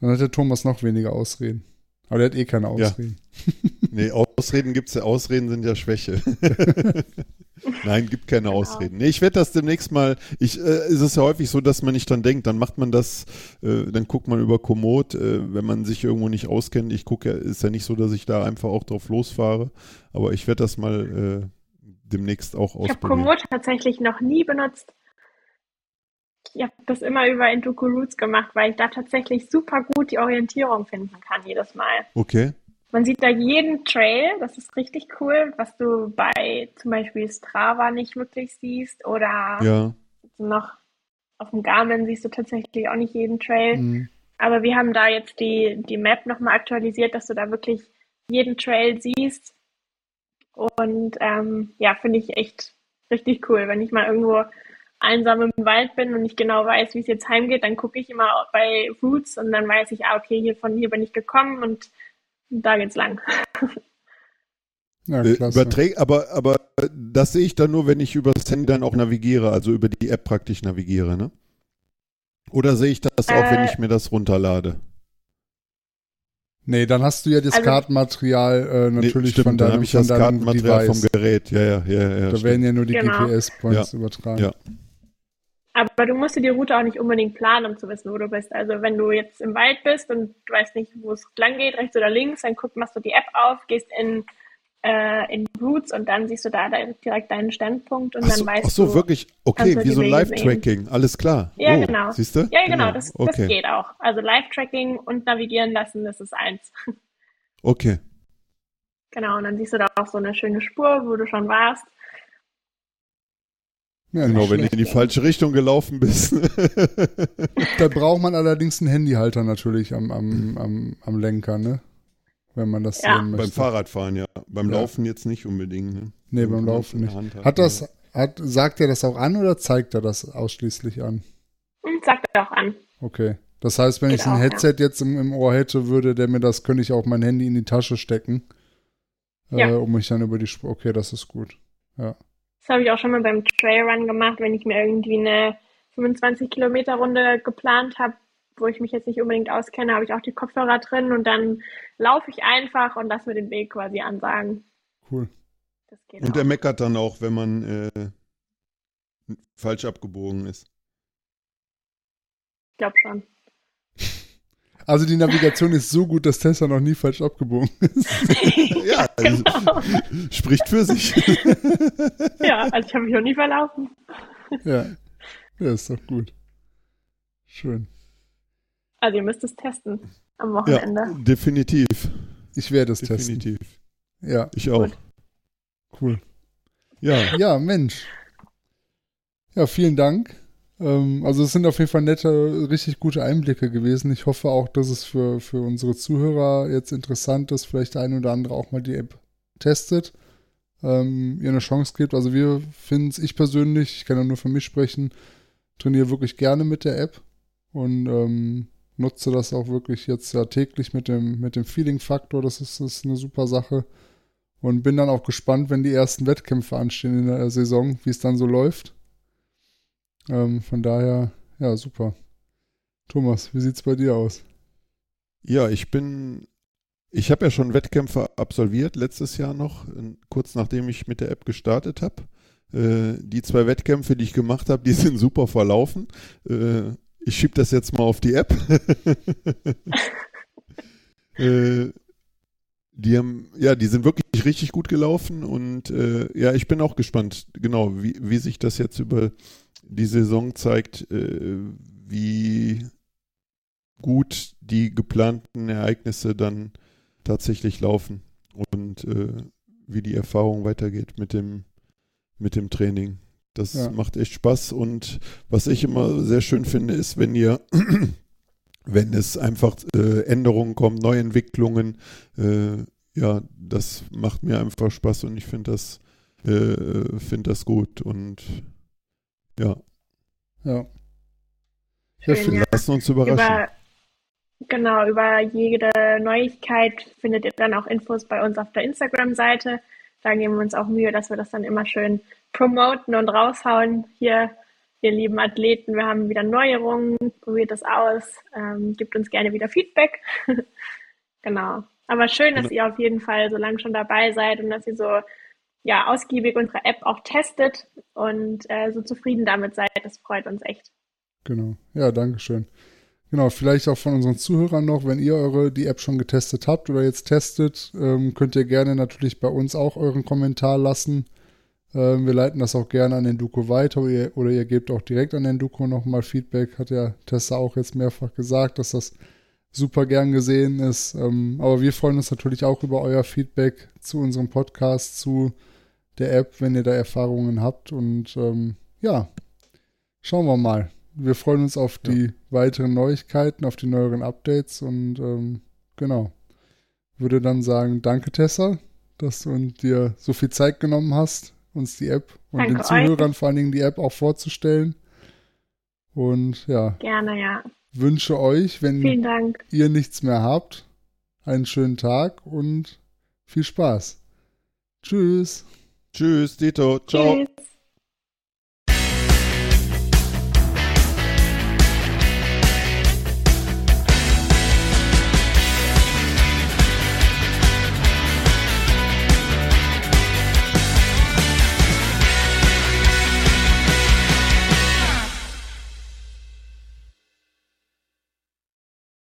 Dann hat der Thomas noch weniger Ausreden. Aber der hat eh keine Ausreden. Ja. nee, Ausreden gibt es ja. Ausreden sind ja Schwäche. [LAUGHS] Nein, gibt keine genau. Ausreden. Nee, ich werde das demnächst mal, ich, äh, ist es ja häufig so, dass man nicht dran denkt, dann macht man das, äh, dann guckt man über Komoot, äh, wenn man sich irgendwo nicht auskennt. Ich gucke ja, ist ja nicht so, dass ich da einfach auch drauf losfahre, aber ich werde das mal äh, demnächst auch Ich habe ausprobieren. Komoot tatsächlich noch nie benutzt. Ich habe das immer über Induku Roots gemacht, weil ich da tatsächlich super gut die Orientierung finden kann jedes Mal. Okay. Man sieht da jeden Trail, das ist richtig cool, was du bei zum Beispiel Strava nicht wirklich siehst oder Ja. noch auf dem Garmin siehst du tatsächlich auch nicht jeden Trail. Mhm. Aber wir haben da jetzt die, die Map nochmal aktualisiert, dass du da wirklich jeden Trail siehst. Und ähm, ja, finde ich echt richtig cool. Wenn ich mal irgendwo einsam im Wald bin und nicht genau weiß, wie es jetzt heimgeht, dann gucke ich immer bei Routes und dann weiß ich, ah, okay, hier von hier bin ich gekommen und da geht's lang. [LAUGHS] Ja, Äh, klasse. überträg, aber, aber das sehe ich dann nur, wenn ich über das Handy dann auch navigiere, also über die App praktisch navigiere, ne? Oder sehe ich das auch, wenn Äh, ich mir das runterlade? Nee, dann hast du ja das Also- Kartenmaterial äh, Nee, natürlich stimmt, von dann deinem, habe ich von das Kartenmaterial Device. vom Gerät. Ja, ja, ja, ja. da stimmt. werden ja nur die Genau. GPS-Points Ja. übertragen. Ja. Aber du musst dir die Route auch nicht unbedingt planen, um zu wissen, wo du bist. Also wenn du jetzt im Wald bist und du weißt nicht, wo es lang geht, rechts oder links, dann guck, machst du die App auf, gehst in, äh, in Routes und dann siehst du da direkt deinen Standpunkt und Ach dann so, weißt ach so du. wirklich. Okay, kannst du wie so ein Live-Tracking. Alles klar. Ja, oh, genau. Siehst du? Ja, genau, das, das okay. geht auch. Also Live-Tracking und navigieren lassen, das ist eins. [LAUGHS] Okay. Genau, und dann siehst du da auch so eine schöne Spur, wo du schon warst. Ja, Genau, nicht wenn du in die falsche Richtung gelaufen bist. [LAUGHS] Da braucht man allerdings einen Handyhalter natürlich am, am, am, am Lenker, ne? Wenn man das Ja. sehen möchte. Beim Fahrradfahren, ja. Beim Ja. Laufen jetzt nicht unbedingt. Ne? Nee, beim Laufen nicht. Hat, Hat das, ja. hat, sagt er das auch an oder zeigt er das ausschließlich an? Und sag dir auch an. Okay. Das heißt, wenn Geht ich ein auch, Headset jetzt im, im Ohr hätte, würde der mir das, könnte ich auch mein Handy in die Tasche stecken. Äh, Ja. um mich dann über die Spur. Okay, das ist gut. Ja. Das habe ich auch schon mal beim Trailrun gemacht, wenn ich mir irgendwie eine 25 Kilometer Runde geplant habe, wo ich mich jetzt nicht unbedingt auskenne, habe ich auch die Kopfhörer drin und dann laufe ich einfach und lasse mir den Weg quasi ansagen. Cool. Das geht Und auch. er meckert dann auch, wenn man äh, falsch abgebogen ist. Ich glaube schon. Also die Navigation ist so gut, dass Tesla noch nie falsch abgebogen ist. [LAUGHS] Ja, also, genau. spricht für sich. Ja, also ich habe mich noch nie verlaufen. ja. Ja, ist doch gut. Schön. Also ihr müsst es testen am ja, Wochenende. definitiv. Ich werde es testen. Definitiv. Ja, Ich auch. Gut. cool. Ja, Ja, Mensch. Ja, vielen Dank. Ähm, also es sind auf jeden Fall nette, richtig gute Einblicke gewesen. Ich hoffe auch, dass es für, für unsere Zuhörer jetzt interessant ist, vielleicht eine oder andere auch mal die App testet, ähm, ihr eine Chance gibt. Also wir finden es, ich persönlich, ich kann ja nur für mich sprechen, trainiere wirklich gerne mit der App und ähm, nutze das auch wirklich jetzt ja täglich mit dem, mit dem Feeling-Faktor. Das ist, das ist eine super Sache. Und bin dann auch gespannt, wenn die ersten Wettkämpfe anstehen in der Saison, wie es dann so läuft. Ähm, von daher, ja, super. Thomas, wie sieht's bei dir aus? ja, ich bin. Ich habe ja schon Wettkämpfe absolviert, letztes Jahr noch, kurz nachdem ich mit der App gestartet habe. Äh, die zwei Wettkämpfe, die ich gemacht habe, die [LAUGHS] sind super verlaufen. Äh, ich schiebe das jetzt mal auf die App. [LAUGHS] äh, die haben, ja, die sind wirklich richtig gut gelaufen und äh, ja, ich bin auch gespannt, genau, wie, wie sich das jetzt über die Saison zeigt, äh, wie gut die geplanten Ereignisse dann tatsächlich laufen und äh, wie die Erfahrung weitergeht mit dem, mit dem Training. Das Ja. macht echt Spaß und was ich immer sehr schön finde, ist, wenn ihr, [CLEARS THROAT] wenn es einfach äh, Änderungen kommen, Neuentwicklungen, äh, ja, das macht mir einfach Spaß und ich finde das, äh, finde das gut und ja, Ja. Schön, viel- ja. lassen uns überraschen. Über, genau, über jede Neuigkeit findet ihr dann auch Infos bei uns auf der Instagram-Seite. Da geben wir uns auch Mühe, dass wir das dann immer schön promoten und raushauen. Hier, ihr lieben Athleten, wir haben wieder Neuerungen, probiert das aus, ähm, gibt uns gerne wieder Feedback. [LAUGHS] genau. Aber schön, dass ihr auf jeden Fall so lange schon dabei seid und dass ihr so ja, ausgiebig unsere App auch testet und äh, so zufrieden damit seid. Das freut uns echt. Genau. Ja, danke schön. Genau, vielleicht auch von unseren Zuhörern noch, wenn ihr eure die App schon getestet habt oder jetzt testet, ähm, könnt ihr gerne natürlich bei uns auch euren Kommentar lassen. Ähm, wir leiten das auch gerne an den Duco weiter oder ihr, oder ihr gebt auch direkt an den Duco nochmal Feedback. Hat ja Tessa auch jetzt mehrfach gesagt, dass das super gern gesehen ist. Ähm, aber wir freuen uns natürlich auch über euer Feedback zu unserem Podcast, zu der App, wenn ihr da Erfahrungen habt. Und ähm, ja, schauen wir mal. Wir freuen uns auf die ja. weiteren Neuigkeiten, auf die neueren Updates und ähm, genau. Würde dann sagen, danke Tessa, dass du dir so viel Zeit genommen hast, uns die App und danke den Zuhörern euch. vor allen Dingen die App auch vorzustellen. Und ja. Gerne, ja. Wünsche euch, wenn ihr nichts mehr habt, einen schönen Tag und viel Spaß. Tschüss. Tschüss, Dito. Ciao. Tschüss.